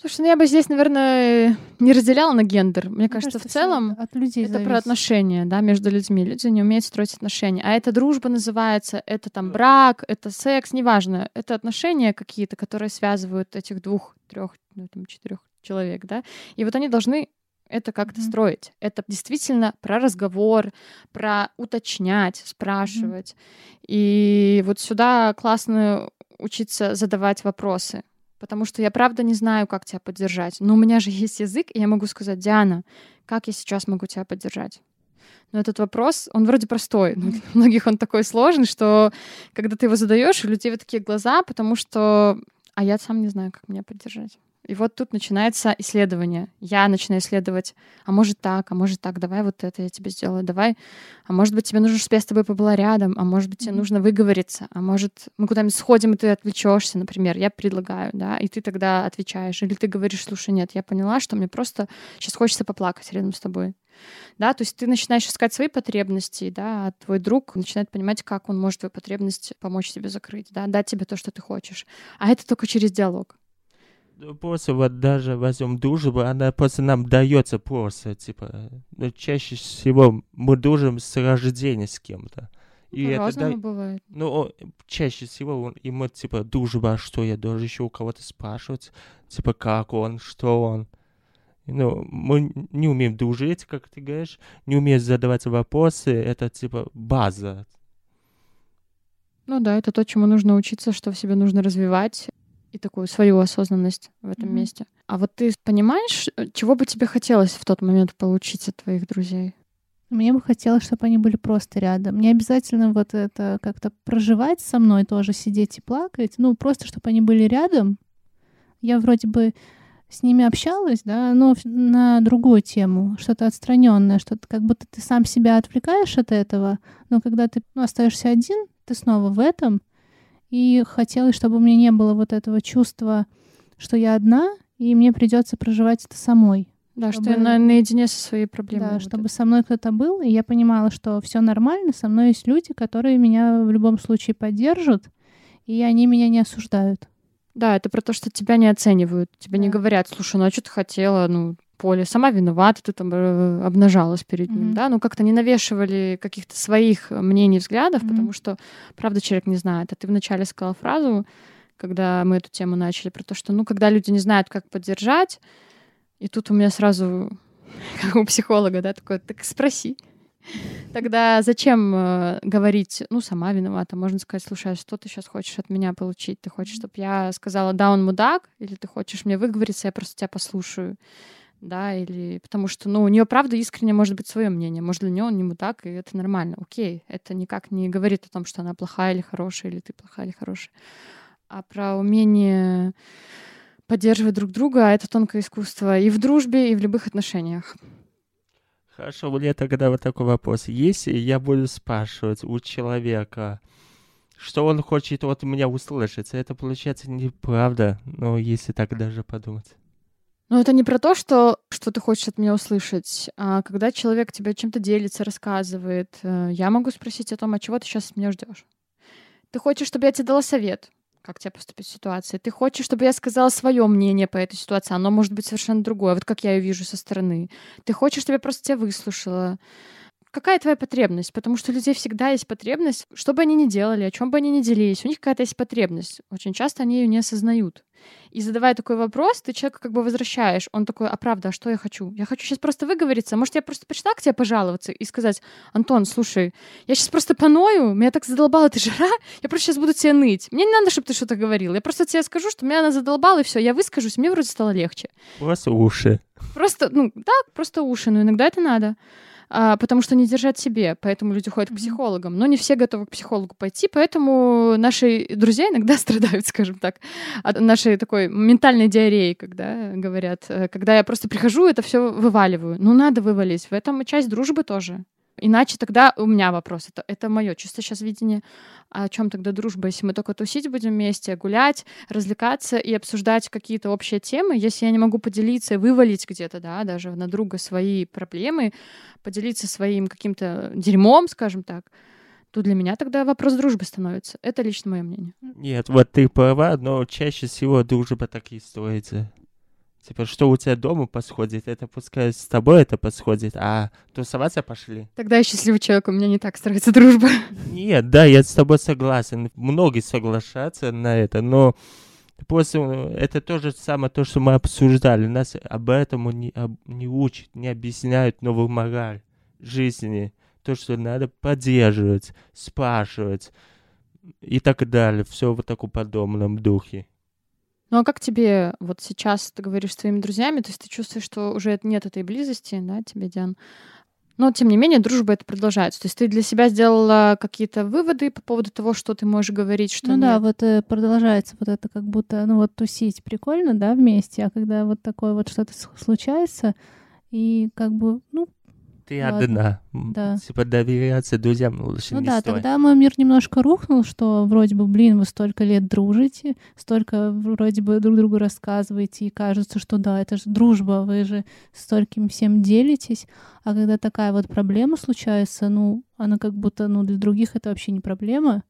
Слушай, ну я бы здесь, наверное, не разделяла на гендер. Мне, Мне кажется, в всё целом от людей это про зависит. отношения, да, между людьми. Люди не умеют строить отношения. А это дружба называется, это там брак, это секс, неважно. Это отношения какие-то, которые связывают этих двух, трех, ну, там, четырех человек, да. И вот они должны это как-то Мгм. строить. Это действительно про разговор, про уточнять, спрашивать. И вот сюда классно учиться задавать вопросы. Потому что я правда не знаю, как тебя поддержать. Но у меня же есть язык, и я могу сказать, Диана, как я сейчас могу тебя поддержать? Но этот вопрос, он вроде простой, но для многих он такой сложный, что когда ты его задаешь, у людей вот такие глаза, потому что а я сам не знаю, как меня поддержать. И вот тут начинается исследование. Я начинаю исследовать, а может так, а может так, давай вот это я тебе сделаю, давай. А может быть, тебе нужно, чтобы я с тобой побыла рядом, а может быть, тебе нужно выговориться, а может, мы куда-нибудь сходим, и ты отвлечешься, например, я предлагаю, да, и ты тогда отвечаешь. Или ты говоришь, слушай, нет, я поняла, что мне просто сейчас хочется поплакать рядом с тобой. Да, то есть ты начинаешь искать свои потребности, да, а твой друг начинает понимать, как он может твою потребность помочь тебе закрыть, да, дать тебе то, что ты хочешь. А это только через диалог. Ну, просто вот даже возьмем дружбу, она просто нам дается просто, типа, ну, чаще всего мы дружим с рождения с кем-то. И ну, это да, бывает. Ну, чаще всего он, ему, типа, дружба, что я должен еще у кого-то спрашивать, типа, как он, что он. Ну, мы не умеем дружить, как ты говоришь, не умеем задавать вопросы, это, типа, база. Ну да, это то, чему нужно учиться, что в себе нужно развивать и такую свою осознанность в этом mm-hmm. месте. А вот ты понимаешь, э, чего бы тебе хотелось в тот момент получить от твоих друзей? Мне бы хотелось, чтобы они были просто рядом. Не обязательно вот это как-то проживать со мной тоже, сидеть и плакать. Ну, просто, чтобы они были рядом. Я вроде бы с ними общалась, да, но на другую тему, что-то отстраненное, что-то как будто ты сам себя отвлекаешь от этого, но когда ты ну, остаешься один, ты снова в этом, и хотелось, чтобы у меня не было вот этого чувства, что я одна, и мне придется проживать это самой. Да, чтобы... что я на, наедине со своей проблемой. Да, вот чтобы это. со мной кто-то был, и я понимала, что все нормально, со мной есть люди, которые меня в любом случае поддержат, и они меня не осуждают. Да, это про то, что тебя не оценивают, тебе да. не говорят, слушай, ну а что ты хотела, ну поле, сама виновата, ты там э, обнажалась перед mm-hmm. ним, да, ну как-то не навешивали каких-то своих мнений, взглядов, mm-hmm. потому что, правда, человек не знает. А ты вначале сказала фразу, когда мы эту тему начали, про то, что, ну, когда люди не знают, как поддержать, и тут у меня сразу, как у психолога, да, такое, так спроси. Тогда зачем э, говорить, ну, сама виновата? Можно сказать, слушай, а что ты сейчас хочешь от меня получить? Ты хочешь, чтобы я сказала, да, он мудак? Или ты хочешь мне выговориться, я просто тебя послушаю? Да, или потому что, ну, у нее правда искренне может быть свое мнение, может для нее он не мудак, и это нормально, окей, это никак не говорит о том, что она плохая или хорошая, или ты плохая или хорошая, а про умение поддерживать друг друга, это тонкое искусство и в дружбе, и в любых отношениях. Хорошо, у меня тогда вот такой вопрос. Если я буду спрашивать у человека, что он хочет от меня услышать, это получается неправда, но если так даже подумать. Но это не про то, что, что ты хочешь от меня услышать, а когда человек тебе чем-то делится, рассказывает, э, я могу спросить о том, а чего ты сейчас от меня ждешь. Ты хочешь, чтобы я тебе дала совет, как тебе поступить в ситуации. Ты хочешь, чтобы я сказала свое мнение по этой ситуации, оно может быть совершенно другое, вот как я ее вижу со стороны. Ты хочешь, чтобы я просто тебя выслушала какая твоя потребность? Потому что у людей всегда есть потребность, что бы они ни делали, о чем бы они ни делились, у них какая-то есть потребность. Очень часто они ее не осознают. И задавая такой вопрос, ты человека как бы возвращаешь. Он такой, а правда, а что я хочу? Я хочу сейчас просто выговориться. Может, я просто пришла к тебе пожаловаться и сказать, Антон, слушай, я сейчас просто поною, меня так задолбала эта жара, я просто сейчас буду тебе ныть. Мне не надо, чтобы ты что-то говорил. Я просто тебе скажу, что меня она задолбала, и все, я выскажусь, мне вроде стало легче. Просто уши. Просто, ну, да, просто уши, но иногда это надо а, потому что не держать себе, поэтому люди ходят к психологам. Но не все готовы к психологу пойти, поэтому наши друзья иногда страдают, скажем так, от нашей такой ментальной диареи, когда говорят, э, когда я просто прихожу, это все вываливаю. Ну, надо вывалить. В этом часть дружбы тоже. Иначе тогда у меня вопрос. Это, это мое чисто сейчас видение. О чем тогда дружба? Если мы только тусить будем вместе, гулять, развлекаться и обсуждать какие-то общие темы, если я не могу поделиться и вывалить где-то, да, даже на друга свои проблемы, поделиться своим каким-то дерьмом, скажем так, то для меня тогда вопрос дружбы становится. Это лично мое мнение. Нет, вот ты права, но чаще всего дружба так и строится. Типа, что у тебя дома подходит, это пускай с тобой это подходит, а тусоваться пошли. Тогда я счастливый человек, у меня не так строится дружба. Нет, да, я с тобой согласен. Многие соглашаются на это, но После это то же самое, то, что мы обсуждали. Нас об этом не, об, не учат, не объясняют новую мораль жизни. То, что надо поддерживать, спрашивать и так далее. Все в таком подобном духе. Ну а как тебе вот сейчас ты говоришь с твоими друзьями, то есть ты чувствуешь, что уже нет этой близости, да, тебе, Диан? Но, тем не менее, дружба это продолжается. То есть ты для себя сделала какие-то выводы по поводу того, что ты можешь говорить, что Ну нет. да, вот э, продолжается вот это как будто, ну вот тусить прикольно, да, вместе, а когда вот такое вот что-то случается, и как бы, ну, Ты Ладно. одна. Да. Типа доверяться друзьям лучше ну не да, стоит. тогда мой мир немножко рухнул, что вроде бы, блин, вы столько лет дружите, столько вроде бы друг другу рассказываете, и кажется, что да, это же дружба, вы же стольким всем делитесь, а когда такая вот проблема случается, ну, она как будто, ну, для других это вообще не проблема.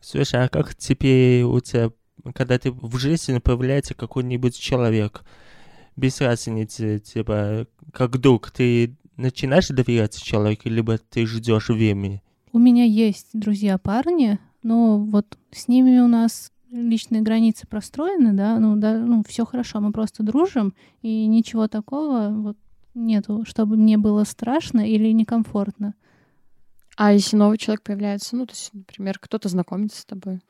Слушай, а как теперь у тебя, когда ты в жизни появляется какой-нибудь человек, без разницы, типа, как друг, ты начинаешь доверяться человеку, либо ты ждешь времени? У меня есть друзья-парни, но вот с ними у нас личные границы простроены, да, ну, да, ну, все хорошо, мы просто дружим, и ничего такого вот нету, чтобы мне было страшно или некомфортно. А если новый человек появляется, ну, то есть, например, кто-то знакомится с тобой.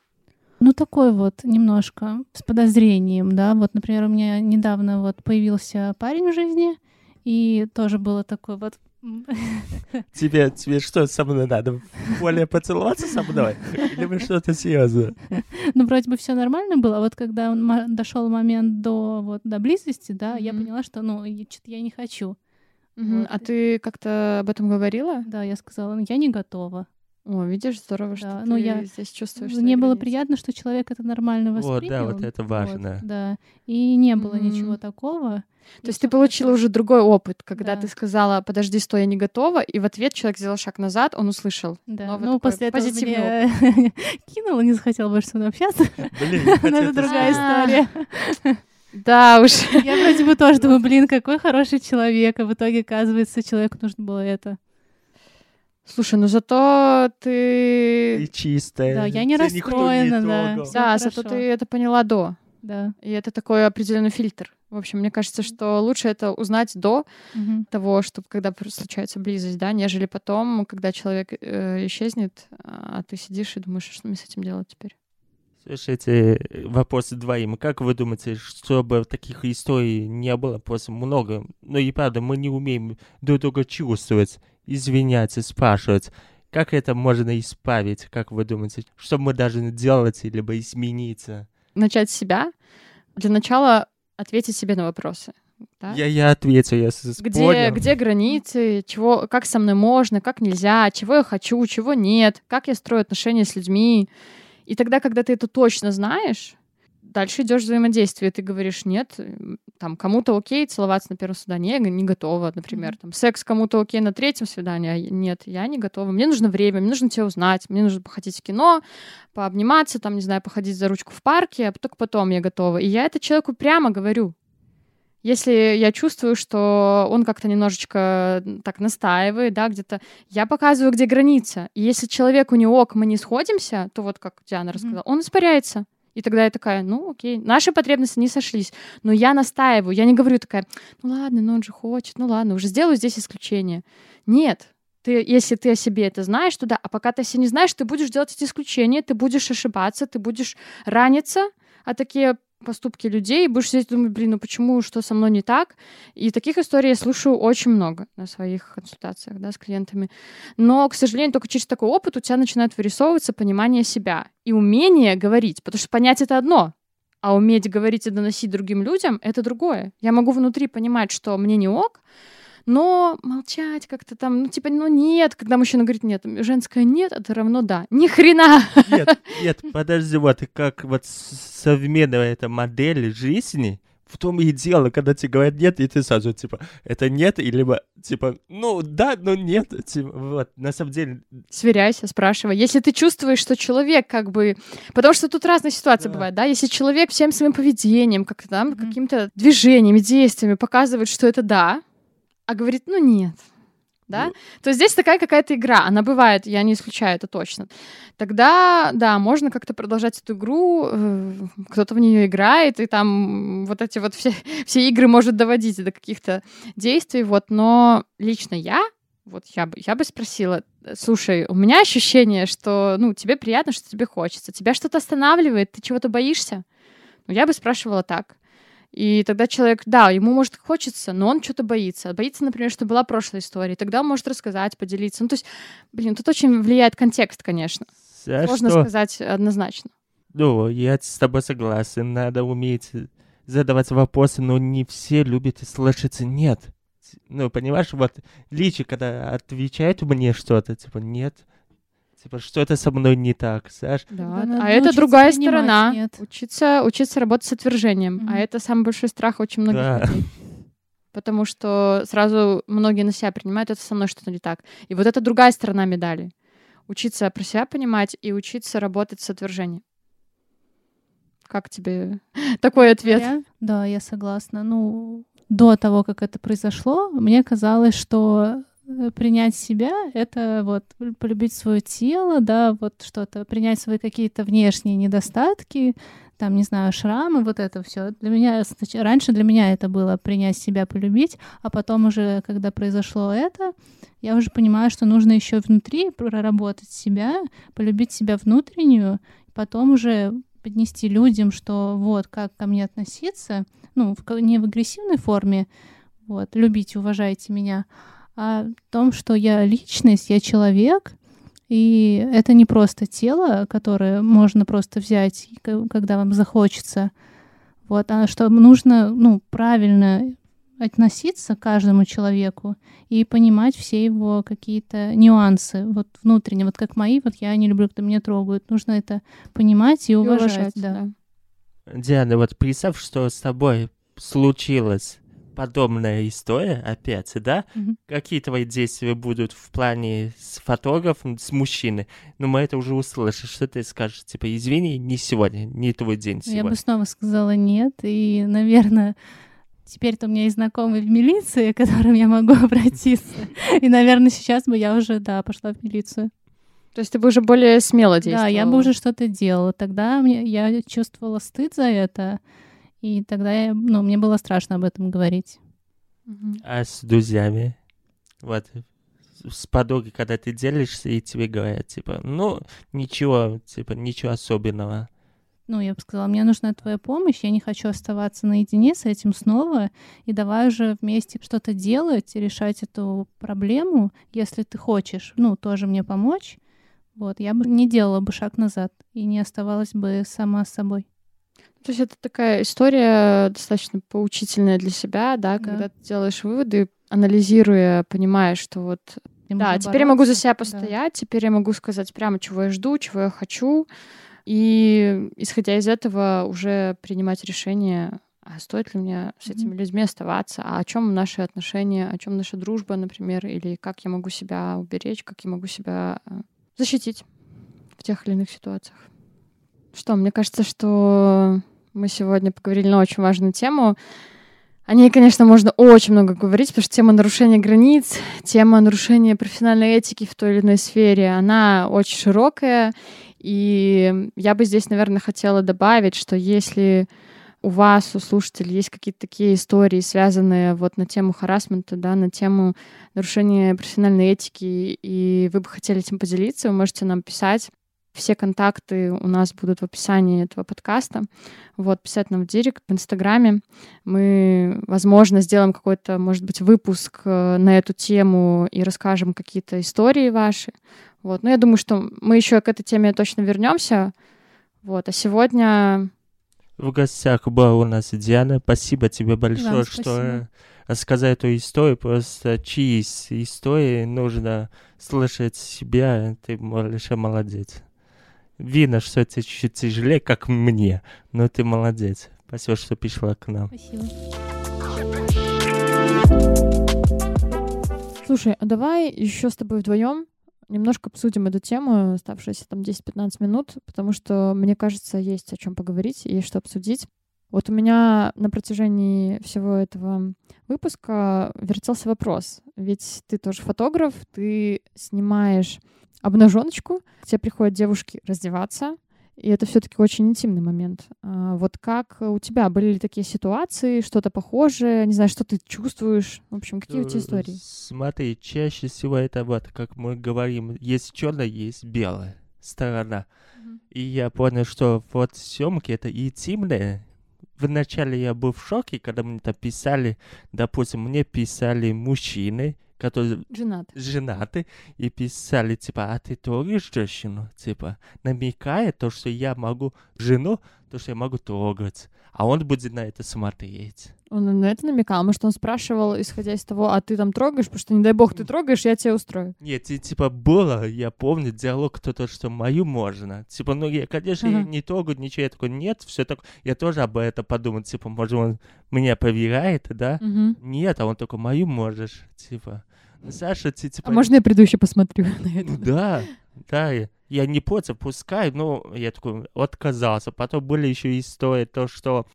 Ну, такой вот немножко с подозрением, да. Вот, например, у меня недавно вот появился парень в жизни, и тоже было такое вот... Тебе, тебе что со мной надо? Более поцеловаться со мной? Либо что-то серьезное? Ну, вроде бы все нормально было, а вот когда дошел момент до, вот, до близости, да, я Мгм. поняла, что, ну, что-то я не хочу. Мгм. Вот. А ты как-то об этом говорила? Да, я сказала, ну, я не готова. О, видишь, здорово, что Да, ты ну, я- здесь чувствуешь Мне было границы. приятно, что человек это нормально Вот, воспринял. да, вот это важно. да. И не было Мгм. ничего такого. То есть ты получила уже другой опыт, когда Да. ты сказала, подожди, стой, я не готова, и в ответ человек сделал шаг назад, он услышал. Да. Новый ну, такой после этого позитивный меня кинула, не захотел больше со мной общаться. Блин, Но это другая история. Да уж. Я вроде бы тоже думаю, блин, какой хороший человек, а в итоге, оказывается, человеку нужно было это. Слушай, ну зато ты... Ты чистая. Да, я не тебя расстроена, да. трогал. Всё Да, зато хорошо. ты это поняла до. Да. И это такой определенный фильтр. В общем, мне кажется, что лучше это узнать до Мгм. того, что когда случается близость, да, нежели потом, когда человек э, исчезнет, а ты сидишь и думаешь, что мне с этим делать теперь. Слушайте, вопрос двоим. Как вы думаете, чтобы таких историй не было просто много? Ну и правда, мы не умеем друг друга чувствовать, извиняться, спрашивать. Как это можно исправить, как вы думаете? Что мы должны делать, либо измениться? Начать с себя. Для начала ответить себе на вопросы. да? Я, я ответил, я Где, понял. где границы, чего, как со мной можно, как нельзя, чего я хочу, чего нет, как я строю отношения с людьми. И тогда, когда ты это точно знаешь, дальше идешь взаимодействие, ты говоришь, нет, там, кому-то окей целоваться на первом свидании, я не готова, например, там, секс кому-то окей на третьем свидании, а нет, я не готова, мне нужно время, мне нужно тебя узнать, мне нужно походить в кино, пообниматься, там, не знаю, походить за ручку в парке, а только потом я готова. И я это человеку прямо говорю. Если я чувствую, что он как-то немножечко так настаивает, да, где-то, я показываю, где граница. И если человеку не ок, мы не сходимся, то вот как Диана рассказала, он испаряется. И тогда я такая, ну окей, наши потребности не сошлись, но я настаиваю, я не говорю такая, ну ладно, ну он же хочет, ну ладно, уже сделаю здесь исключение. Нет, ты, если ты о себе это знаешь, то да, а пока ты о себе не знаешь, ты будешь делать эти исключения, ты будешь ошибаться, ты будешь раниться, а такие поступки людей, и будешь сидеть и думать, блин, ну почему, что со мной не так? И таких историй я слушаю очень много на своих консультациях, да, с клиентами. Но, к сожалению, только через такой опыт у тебя начинает вырисовываться понимание себя и умение говорить, потому что понять это одно, а уметь говорить и доносить другим людям — это другое. Я могу внутри понимать, что мне не ок, но молчать как-то там, ну, типа, ну, нет, когда мужчина говорит нет, женское нет, это равно да. Ни хрена! Нет, нет, подожди, вот как вот современная эта модель жизни, в том и дело, когда тебе говорят нет, и ты сразу, типа, это нет, или либо, типа, ну, да, но нет, типа, вот, на самом деле, Сверяйся, спрашивай. Если ты чувствуешь, что человек как бы... Потому что тут разные ситуации Да. бывают, да? Если человек всем своим поведением, как-то там, Мгм. какими-то движениями, действиями показывает, что это да, а говорит, ну нет, да, Ну. то здесь такая какая-то игра, она бывает, я не исключаю это точно. Тогда, да, можно как-то продолжать эту игру, э, кто-то в нее играет, и там вот эти вот все, все игры может доводить до каких-то действий, вот, но лично я, вот я бы, я бы спросила, слушай, у меня ощущение, что, ну, тебе приятно, что тебе хочется, тебя что-то останавливает, ты чего-то боишься? Ну, я бы спрашивала так. И тогда человек, да, ему, может, хочется, но он что-то боится. Боится, например, что была прошлая история. Тогда он может рассказать, поделиться. Ну, то есть, блин, тут очень влияет контекст, конечно. А Сложно что? сказать однозначно. Ну, я с тобой согласен. Надо уметь задавать вопросы, но не все любят слышать «нет». Ну, понимаешь, вот Личи, когда отвечает мне что-то, типа «нет», типа что-то со мной не так, знаешь? Да, надо а это другая сторона. «нет». Учиться, учиться работать с отвержением. Мгм. А это самый большой страх очень многих Да. людей. Потому что сразу многие на себя принимают, это со мной что-то не так. И вот это другая сторона медали. Учиться про себя понимать и учиться работать с отвержением. Как тебе такой ответ? Я- Да, я согласна. Ну, до того, как это произошло, мне казалось, что принять себя — это вот полюбить свое тело, да, вот что-то, принять свои какие-то внешние недостатки, там, не знаю, шрамы, вот это все. Для меня, раньше для меня это было принять себя, полюбить, а потом уже, когда произошло это, я уже понимаю, что нужно еще внутри проработать себя, полюбить себя внутреннюю, потом уже поднести людям, что вот как ко мне относиться, ну, в не в агрессивной форме, вот, любите, уважайте меня, в том, что я личность, я человек, и это не просто тело, которое можно просто взять, когда вам захочется, вот, а что нужно, ну, правильно относиться к каждому человеку и понимать все его какие-то нюансы, вот внутренне, вот как мои, вот я не люблю, когда меня трогают, нужно это понимать и И уважать, да. Диана, вот представь, что с тобой случилась подобная история опять, да? Мгм. Какие твои действия будут в плане с фотографом, с мужчиной? Ну, мы это уже услышали. Что ты скажешь? Типа, извини, не сегодня, не твой день Я сегодня. бы снова сказала нет, и, наверное, теперь-то у меня есть знакомый в милиции, к которым я могу обратиться. И, наверное, сейчас бы я уже, да, пошла в милицию. То есть ты бы уже более смело действовала. Да, я бы уже что-то делала. Тогда мне, я чувствовала стыд за это, и тогда я, ну, мне было страшно об этом говорить. А с друзьями? Вот, с подругой, когда ты делишься, и тебе говорят, типа, ну, ничего, типа, ничего особенного. Ну, я бы сказала, мне нужна твоя помощь, я не хочу оставаться наедине с этим снова, и давай уже вместе что-то делать, и решать эту проблему, если ты хочешь, ну, тоже мне помочь. Вот, я бы не делала бы шаг назад и не оставалась бы сама с собой. То есть это такая история достаточно поучительная для себя, да, Да. когда ты делаешь выводы, анализируя, понимаешь, что вот Мне Да, теперь я могу за бороться. себя Да. постоять, теперь я могу сказать прямо, чего я жду, чего я хочу, и исходя из этого уже принимать решение, а стоит ли мне с этими Мгм. людьми оставаться, а о чем наши отношения, о чем наша дружба, например, или как я могу себя уберечь, как я могу себя э, защитить в тех или иных ситуациях. Что, мне кажется, что мы сегодня поговорили на очень важную тему. О ней, конечно, можно очень много говорить, потому что тема нарушения границ, тема нарушения профессиональной этики в той или иной сфере, она очень широкая. И я бы здесь, наверное, хотела добавить, что если у вас, у слушателей, есть какие-то такие истории, связанные вот на тему харасмента, да, на тему нарушения профессиональной этики, и вы бы хотели этим поделиться, вы можете нам писать. Все контакты у нас будут в описании этого подкаста. Вот, писать нам в директ, в Инстаграме. Мы, возможно, сделаем какой-то, может быть, выпуск э, на эту тему и расскажем какие-то истории ваши. Вот. Но я думаю, что мы еще к этой теме точно вернемся. Вот. А сегодня В гостях была у нас Диана. Спасибо тебе большое, Вам что э, рассказать эту историю. Просто чьи истории нужно слышать себя. Ты большой молодец. Видно, что это чуть-чуть тяжелее, как мне, но ты молодец. Спасибо, что пришла к нам. Спасибо. Слушай, а давай еще с тобой вдвоем немножко обсудим эту тему, оставшиеся там 10-15 минут, потому что, мне кажется, есть о чем поговорить, есть что обсудить. Вот у меня на протяжении всего этого выпуска вертелся вопрос. Ведь ты тоже фотограф, ты снимаешь обнаженочку, к тебе приходят девушки раздеваться, и это все-таки очень интимный момент. А Вот как у тебя были ли такие ситуации, что-то похожее, не знаю, что ты чувствуешь? В общем, какие у тебя Э, истории? Смотри, чаще всего это вот, как мы говорим, есть черная, есть белая сторона. И я понял, что вот съемки это интимное, вначале я был в шоке, когда мне это писали, допустим, мне писали мужчины, которые Женат. женаты, и писали, типа, а ты трогаешь женщину? Типа, намекая то, что я могу жену, то, что я могу трогать. А он будет на это смотреть. Он на это намекал. Может, он спрашивал, исходя из того, а ты там трогаешь, потому что, не дай бог, ты трогаешь, я тебя устрою. Нет, и, типа, было, я помню, диалог кто-то, что мою можно. Типа, ну, я, конечно, Ага. не трогаю, ничего, я такой, нет, все так. Я тоже об этом подумал, типа, может, он меня проверяет, да? Мгм. Нет, а он такой, мою можешь, типа. «Ну, Саша, ты, типа... А можно я приду еще посмотрю на Ну это? да, да, я- не против, пускай, но я такой отказался. Потом были еще истории, то, что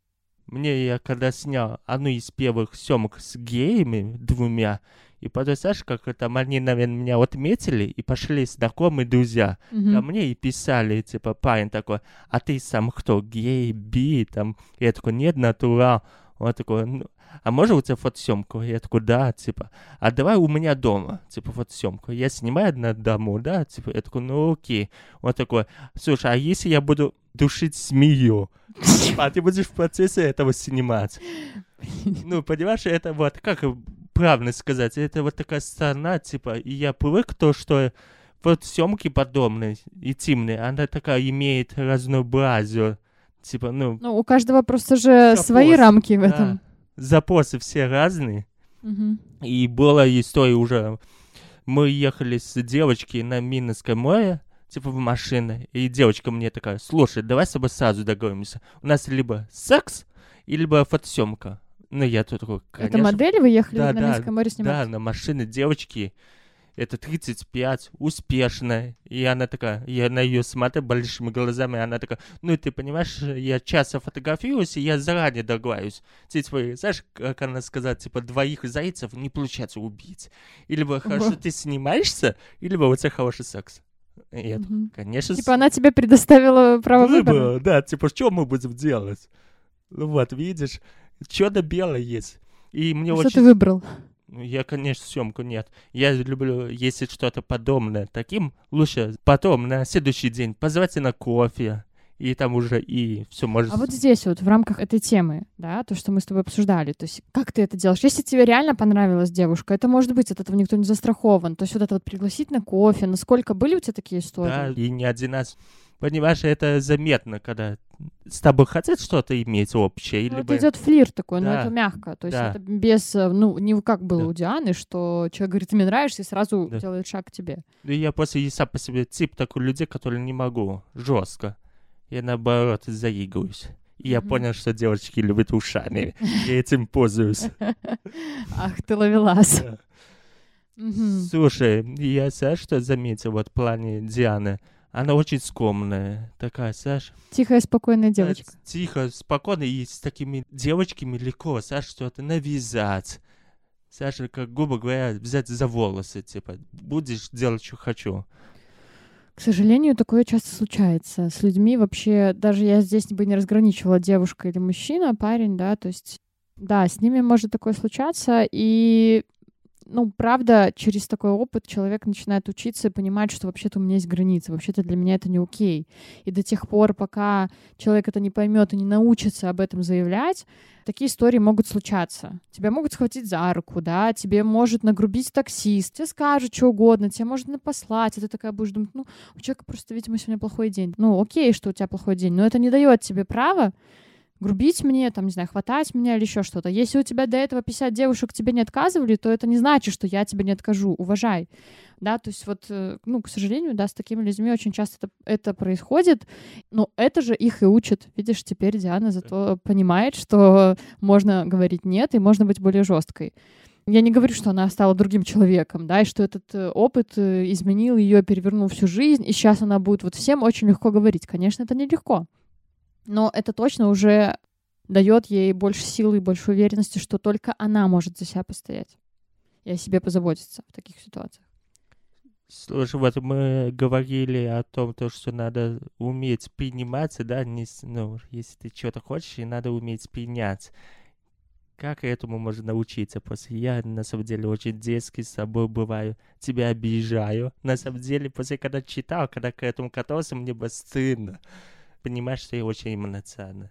мне, я когда снял одну из первых съемок с геями двумя, и потом, знаешь, как там они, наверное, меня отметили, и пошли знакомые друзья ко Мгм. мне и писали, типа, парень такой, а ты сам кто, гей, би, там, я такой, нет, натурал. Он такой, «Ну, а можно у тебя фотосъемку? Я такой, да, типа, а давай у меня дома, типа, фотосъемку. Я снимаю на дому, да, типа, я такой, ну окей. Он такой, слушай, а если я буду душить змею, Типа, а ты будешь в процессе этого снимать? Ну, понимаешь, это вот, как правильно сказать, это вот такая сторона, типа, и я привык то, что вот съемки подобные, интимные, она такая имеет разнообразие. Типа, ну, Ну, у каждого просто же Запрос, свои рамки в да. этом. запросы все разные. Мгм. И была история уже. Мы ехали с девочкой на Минское море, типа в машине, и девочка мне такая, слушай, давай с тобой сразу договоримся. У нас либо секс, либо фотосъемка. Ну, я тут такой, Это конечно, модели вы ехали Да, на да, Минское море Да, снимать? на машине девочки. Это 35, успешная. И она такая, я на ее смотрю большими глазами, она такая, ну ты понимаешь, я часто фотографируюсь, и я заранее договариваюсь. Типа, знаешь, как она сказала, типа, двоих зайцев не получается убить. Или бы хорошо ты снимаешься, или бы у тебя хороший секс. И я такой, конечно, Типа она тебе предоставила право выбора? выбор, да, типа, что мы будем делать? Ну вот, видишь, что-то белое есть. И мне Что очень ты выбрал? Ну, Я, конечно, съемку нет. Я люблю, если что-то подобное таким, лучше потом, на следующий день, позвать на кофе. И там уже и все может... А вот здесь вот, в рамках этой темы, да, то, что мы с тобой обсуждали, то есть как ты это делаешь? Если тебе реально понравилась девушка, это может быть, от этого никто не застрахован. То есть вот это вот пригласить на кофе, насколько были у тебя такие истории? Да, и не один раз. Понимаешь, это заметно, когда с тобой хотят что-то иметь общее. Ну, или это идет флирт такой, но Да, это мягко. То есть да. это без, э, ну, не как было Да. у Дианы, что человек говорит, ты мне нравишься, и сразу Да. делает шаг к тебе. Ну, я просто и сам по себе тип такой людей, которые не могу жестко. Я наоборот заигрываюсь. И я Мгм. понял, что девочки любят ушами. Я этим пользуюсь. Ах, ты ловелас. Слушай, я, знаешь, что заметил вот в плане Дианы? Она очень скромная, такая, знаешь, Тихая, спокойная девочка. тихо, спокойно, и с такими девочками легко, знаешь, что-то навязать. Знаешь, как, грубо говоря, взять за волосы, типа, будешь делать, что хочу. К сожалению, такое часто случается с людьми. Вообще, даже я здесь бы не разграничивала девушка или мужчина, парень, да, то есть, да, с ними может такое случаться, и ну, правда, через такой опыт человек начинает учиться и понимать, что вообще-то у меня есть границы, вообще-то для меня это не окей. И до тех пор, пока человек это не поймет и не научится об этом заявлять, такие истории могут случаться. Тебя могут схватить за руку, да, тебе может нагрубить таксист, тебе скажут что угодно, тебе может напослать, и ты такая будешь думать, ну, у человека просто, видимо, сегодня плохой день. Ну, окей, что у тебя плохой день, но это не дает тебе права грубить мне, там, не знаю, хватать меня или еще что-то. Если у тебя до этого 50 девушек тебе не отказывали, то это не значит, что я тебе не откажу. Уважай. Да, то есть вот, э, ну, к сожалению, да, с такими людьми очень часто это, это происходит, но это же их и учат. Видишь, теперь Диана зато понимает, что можно говорить нет и можно быть более жесткой. Я не говорю, что она стала другим человеком, да, и что этот э, опыт э, изменил ее, перевернул всю жизнь, и сейчас она будет вот всем очень легко говорить. Конечно, это нелегко. Но это точно уже дает ей больше силы и больше уверенности, что только она может за себя постоять и о себе позаботиться в таких ситуациях. Слушай, вот мы говорили о том, то, что надо уметь приниматься, да, не, ну, если ты что-то хочешь, и надо уметь принять. Как этому можно научиться? После я, на самом деле, очень детский с собой бываю. Тебя обижаю. На самом деле, после когда читал, когда к этому катался, мне было стыдно. Понимаешь, что я очень эмоционально.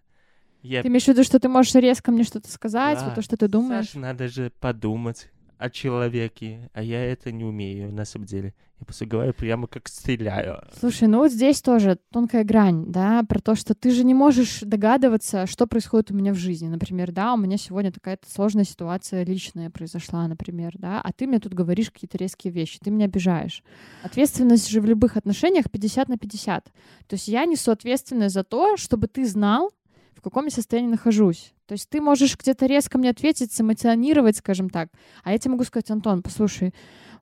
Я... Ты имеешь в виду, что ты можешь резко мне что-то сказать, Да. вот то, что ты думаешь? Саша, надо же подумать о человеке, а я это не умею, на самом деле. Я просто говорю прямо как стреляю. Слушай, ну вот здесь тоже тонкая грань, да, про то, что ты же не можешь догадываться, что происходит у меня в жизни. Например, да, у меня сегодня такая-то сложная ситуация личная произошла, например, да, а ты мне тут говоришь какие-то резкие вещи, ты меня обижаешь. Ответственность же в любых отношениях 50 на 50. То есть я несу ответственность за то, чтобы ты знал, в каком я состоянии нахожусь. То есть ты можешь где-то резко мне ответить, эмоционировать, скажем так, а я тебе могу сказать, Антон, послушай,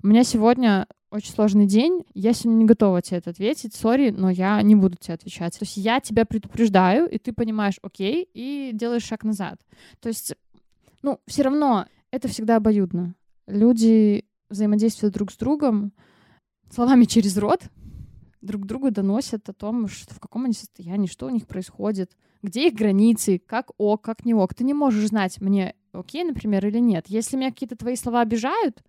у меня сегодня очень сложный день, я сегодня не готова тебе это ответить, сори, но я не буду тебе отвечать. То есть я тебя предупреждаю, и ты понимаешь, окей, и делаешь шаг назад. То есть, ну, все равно это всегда обоюдно. Люди взаимодействуют друг с другом словами через рот, друг другу доносят о том, что, в каком они состоянии, что у них происходит, где их границы, как ок, как не ок. Ты не можешь знать, мне окей, например, или нет. Если меня какие-то твои слова обижают,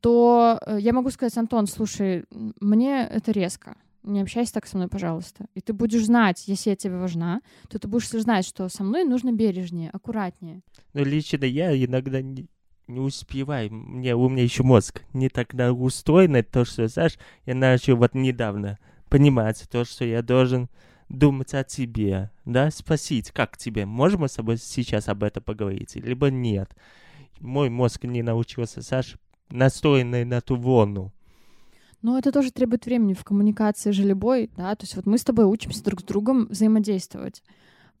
то э, я могу сказать, Антон, слушай, мне это резко. Не общайся так со мной, пожалуйста. И ты будешь знать, если я тебе важна, то ты будешь знать, что со мной нужно бережнее, аккуратнее. Но лично я иногда не, не успеваю. Мне, у меня еще мозг не так устроен, то, что, знаешь, я начал вот недавно понимать то, что я должен думать о тебе, да, спросить, как тебе, можем мы с тобой сейчас об этом поговорить, либо нет. Мой мозг не научился, Саш, настроенный на ту волну. Но это тоже требует времени в коммуникации же любой, да, то есть вот мы с тобой учимся друг с другом взаимодействовать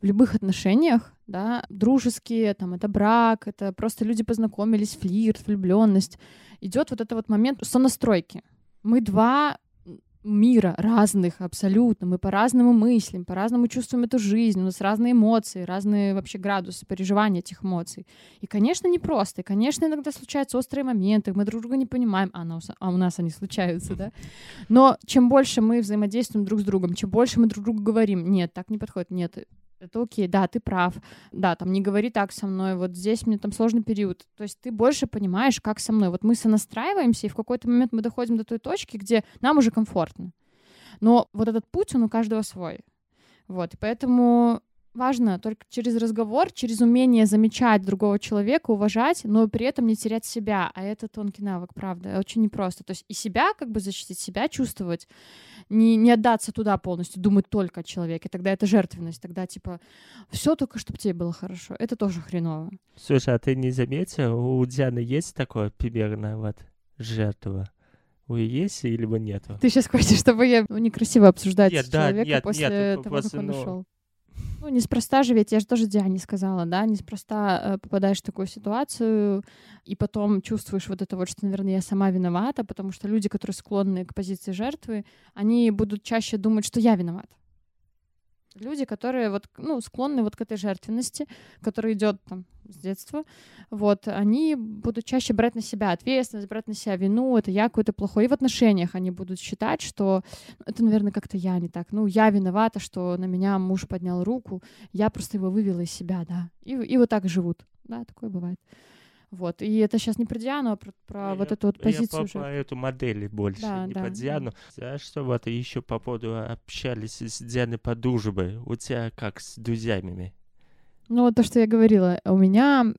в любых отношениях, да, дружеские, там, это брак, это просто люди познакомились, флирт, влюбленность. Идет вот это вот момент сонастройки. Мы два мира разных абсолютно, мы по-разному мыслим, по-разному чувствуем эту жизнь, у нас разные эмоции, разные вообще градусы переживания этих эмоций. И, конечно, непросто, и, конечно, иногда случаются острые моменты, мы друг друга не понимаем, а, нас- а у нас они случаются, да. Но чем больше мы взаимодействуем друг с другом, чем больше мы друг другу говорим, нет, так не подходит, нет, это окей, да, ты прав, да, там не говори так со мной, вот здесь мне там сложный период. То есть ты больше понимаешь, как со мной. Вот мы сонастраиваемся, и в какой-то момент мы доходим до той точки, где нам уже комфортно. Но вот этот путь, он у каждого свой. Вот, и поэтому важно только через разговор, через умение замечать другого человека, уважать, но при этом не терять себя. А это тонкий навык, правда, очень непросто. То есть и себя как бы защитить, себя чувствовать, не, не отдаться туда полностью, думать только о человеке. Тогда это жертвенность, тогда типа все только, чтобы тебе было хорошо. Это тоже хреново. Слушай, а ты не заметил, у Дианы есть такое примерно вот жертва? У нее есть или нету? Ты сейчас хочешь, чтобы я ну, некрасиво обсуждать Нет, да, человека нет, после нет, того, просто, как он ну, ушел? Ну, неспроста же ведь, я же тоже Диане сказала, да, неспроста э, попадаешь в такую ситуацию, и потом чувствуешь вот это вот, что, наверное, я сама виновата, потому что люди, которые склонны к позиции жертвы, они будут чаще думать, что я виноват. Люди, которые вот, ну, склонны вот к этой жертвенности, которая идет там с детства, вот, они будут чаще брать на себя ответственность, брать на себя вину, это я какой-то плохой. И в отношениях они будут считать, что «Ну, это, наверное, как-то я не так. Ну, я виновата, что на меня муж поднял руку, я просто его вывела из себя, да. И, и вот так живут. Да, такое бывает. Вот. И это сейчас не про Диану, а про, про вот Я- эту вот Я позицию по, уже. по эту модель больше, Да, не да, да. Диану. Знаешь, что вот еще по поводу общались с Дианой по дружбе. У тебя как с друзьями? Ну, вот то, что я говорила, у меня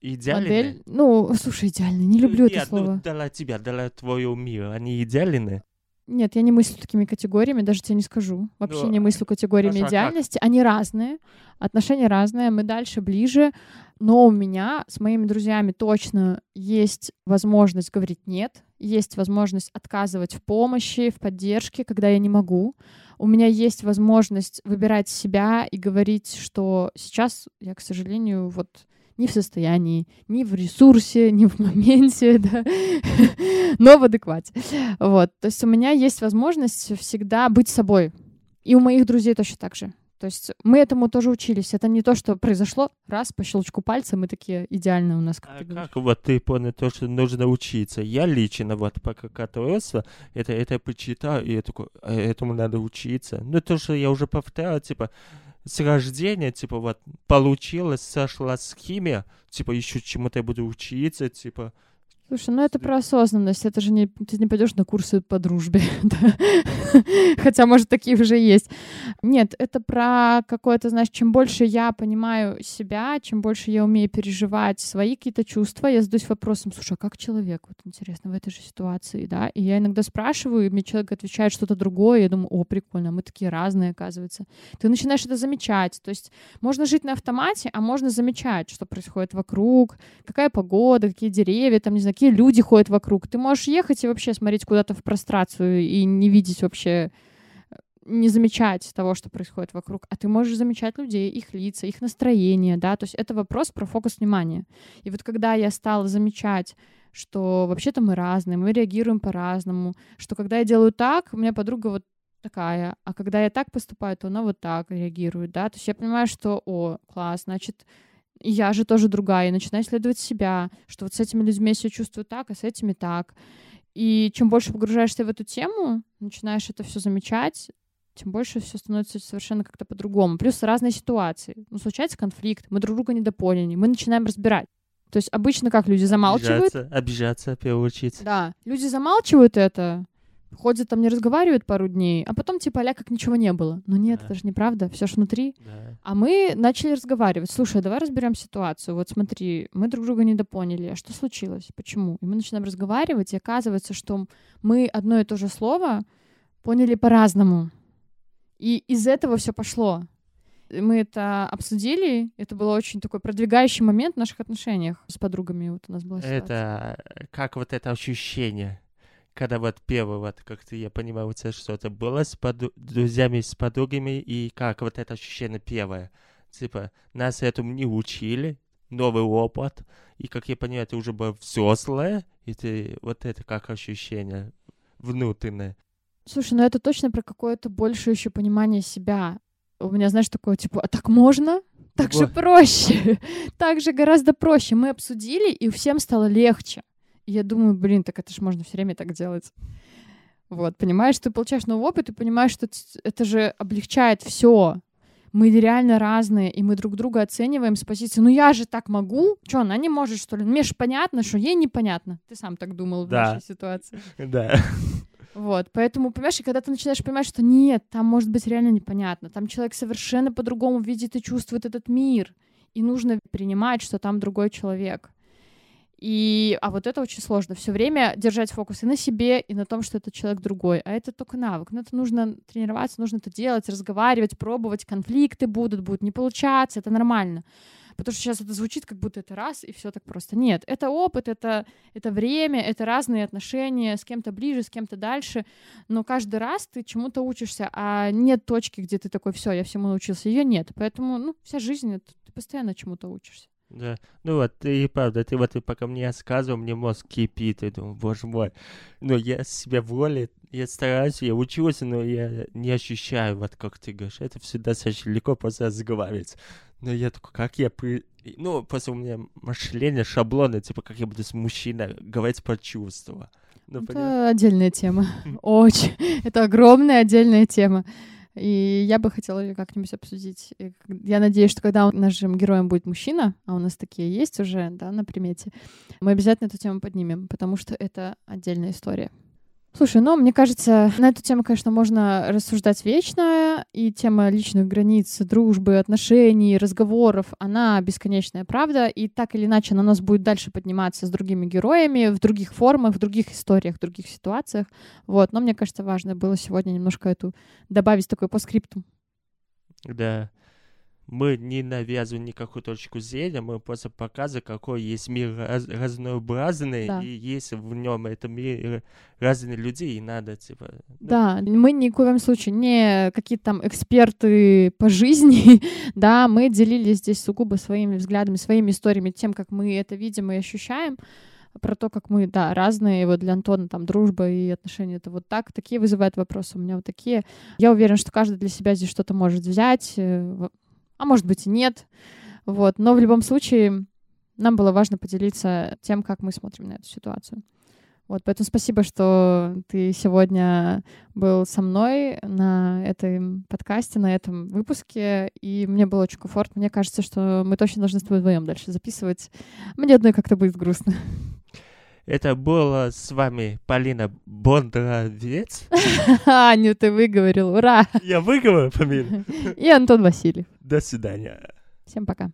Идеальны? модель... Ну, слушай, идеально, не люблю это Нет, ну, слово. дала тебя, дала твою мир. Они идеальны? Нет, я не мыслю такими категориями, даже тебе не скажу. Вообще Ну, не мыслю категориями хорошо, а как? идеальности. Они разные, отношения разные, мы дальше, ближе. Но у меня с моими друзьями точно есть возможность говорить «нет», есть возможность отказывать в помощи, в поддержке, когда я не могу. У меня есть возможность выбирать себя и говорить, что сейчас я, к сожалению, вот не в состоянии, ни в ресурсе, ни в моменте, да, но в адеквате. Вот, то есть у меня есть возможность всегда быть собой. И у моих друзей точно так же. То есть мы этому тоже учились. Это не то, что произошло раз по щелчку пальца, мы такие идеально у нас, как А ты как вот ты понял то, что нужно учиться? Я лично вот пока готовился, это, это почитал, и я такой, «А этому надо учиться. Ну, то, что я уже повторял, типа, с рождения, типа, вот, получилось, сошла с химия, типа, еще чему-то буду учиться, типа, Слушай, ну это про осознанность. Это же не ты не пойдешь на курсы по дружбе. Хотя, может, такие уже есть. Нет, это про какое-то, знаешь, чем больше я понимаю себя, чем больше я умею переживать свои какие-то чувства, я задаюсь вопросом, слушай, а как человек, вот интересно, в этой же ситуации, да? И я иногда спрашиваю, и мне человек отвечает что-то другое, я думаю, о, прикольно, мы такие разные, оказывается. Ты начинаешь это замечать. То есть можно жить на автомате, а можно замечать, что происходит вокруг, какая погода, какие деревья, там, не знаю, какие люди ходят вокруг. Ты можешь ехать и вообще смотреть куда-то в прострацию и не видеть вообще э, не замечать того, что происходит вокруг, а ты можешь замечать людей, их лица, их настроение, да, то есть это вопрос про фокус внимания. И вот когда я стала замечать, что вообще-то мы разные, мы реагируем по-разному, что когда я делаю так, у меня подруга вот такая, а когда я так поступаю, то она вот так реагирует, да, то есть я понимаю, что, о, класс, значит, я же тоже другая, и начинаю исследовать себя, что вот с этими людьми я себя чувствую так, а с этими так. И чем больше погружаешься в эту тему, начинаешь это все замечать, тем больше все становится совершенно как-то по-другому. Плюс разные ситуации. Ну, случается конфликт, мы друг друга недопоняли, мы начинаем разбирать. То есть обычно как люди замалчивают. Обижаться, обижаться, очередь. Да, люди замалчивают это, ходят там, не разговаривают пару дней, а потом типа а как ничего не было. Но нет, да. это же неправда, все ж внутри. Да. А мы начали разговаривать. Слушай, давай разберем ситуацию. Вот смотри, мы друг друга недопоняли. А что случилось? Почему? И мы начинаем разговаривать, и оказывается, что мы одно и то же слово поняли по-разному. И из этого все пошло. Мы это обсудили, это был очень такой продвигающий момент в наших отношениях с подругами. Вот у нас была ситуация. Это как вот это ощущение когда вот первый, вот как-то я понимаю, вот что-то было с поду- друзьями, с подругами, и как вот это ощущение первое. Типа, нас этому не учили, новый опыт, и, как я понимаю, это уже было взрослое, и ты, вот это как ощущение внутреннее. Слушай, ну это точно про какое-то большее еще понимание себя. У меня, знаешь, такое, типа, а так можно? Так же проще. так же гораздо проще. Мы обсудили, и всем стало легче. Я думаю, блин, так это же можно все время так делать. Вот, понимаешь, ты получаешь новый опыт и понимаешь, что это же облегчает все. Мы реально разные, и мы друг друга оцениваем с позиции, ну я же так могу, что она не может, что ли? Мне же понятно, что ей непонятно. Ты сам так думал да. в нашей ситуации. Да. Вот, поэтому, понимаешь, и когда ты начинаешь понимать, что нет, там может быть реально непонятно, там человек совершенно по-другому видит и чувствует этот мир, и нужно принимать, что там другой человек. И, а вот это очень сложно. Все время держать фокус и на себе, и на том, что это человек другой. А это только навык. Но это нужно тренироваться, нужно это делать, разговаривать, пробовать. Конфликты будут, будут не получаться. Это нормально. Потому что сейчас это звучит, как будто это раз, и все так просто. Нет, это опыт, это, это время, это разные отношения, с кем-то ближе, с кем-то дальше. Но каждый раз ты чему-то учишься, а нет точки, где ты такой, все, я всему научился. Ее нет. Поэтому, ну, вся жизнь, это, ты постоянно чему-то учишься. Да. Ну вот, ты правда, ты вот ты пока мне рассказывал, мне мозг кипит, и думаю, боже мой. Но я себя воле, я стараюсь, я учусь, но я не ощущаю, вот как ты говоришь, это всегда достаточно легко просто разговаривать. Но я такой, как я при... Ну, просто у меня мышление, шаблоны, типа, как я буду с мужчиной говорить про чувства. Ну, это понятно? отдельная тема. Очень. Это огромная отдельная тема. И я бы хотела ее как-нибудь обсудить. И я надеюсь, что когда нашим героем будет мужчина, а у нас такие есть уже, да, на примете, мы обязательно эту тему поднимем, потому что это отдельная история. Слушай, ну, мне кажется, на эту тему, конечно, можно рассуждать вечно, и тема личных границ, дружбы, отношений, разговоров, она бесконечная, правда, и так или иначе она у нас будет дальше подниматься с другими героями, в других формах, в других историях, в других ситуациях, вот, но мне кажется, важно было сегодня немножко эту добавить такой по скрипту. Да, мы не навязываем никакую точку зрения, мы просто показываем, какой есть мир раз, разнообразный, да. и есть в нем это мир разные люди, и надо, типа... Да, да мы ни в коем случае не какие-то там эксперты по жизни, да, мы делились здесь сугубо своими взглядами, своими историями, тем, как мы это видим и ощущаем, про то, как мы, да, разные, вот для Антона там дружба и отношения это вот так, такие вызывают вопросы у меня вот такие. Я уверена, что каждый для себя здесь что-то может взять, э, а может быть и нет. Вот. Но в любом случае нам было важно поделиться тем, как мы смотрим на эту ситуацию. Вот, поэтому спасибо, что ты сегодня был со мной на этом подкасте, на этом выпуске, и мне было очень комфортно. Мне кажется, что мы точно должны с тобой вдвоем дальше записывать. Мне одной как-то будет грустно. Это было с вами Полина Бондровец. Аню ты выговорил, ура! Я выговорил фамилию. И Антон Васильев. До свидания. Всем пока.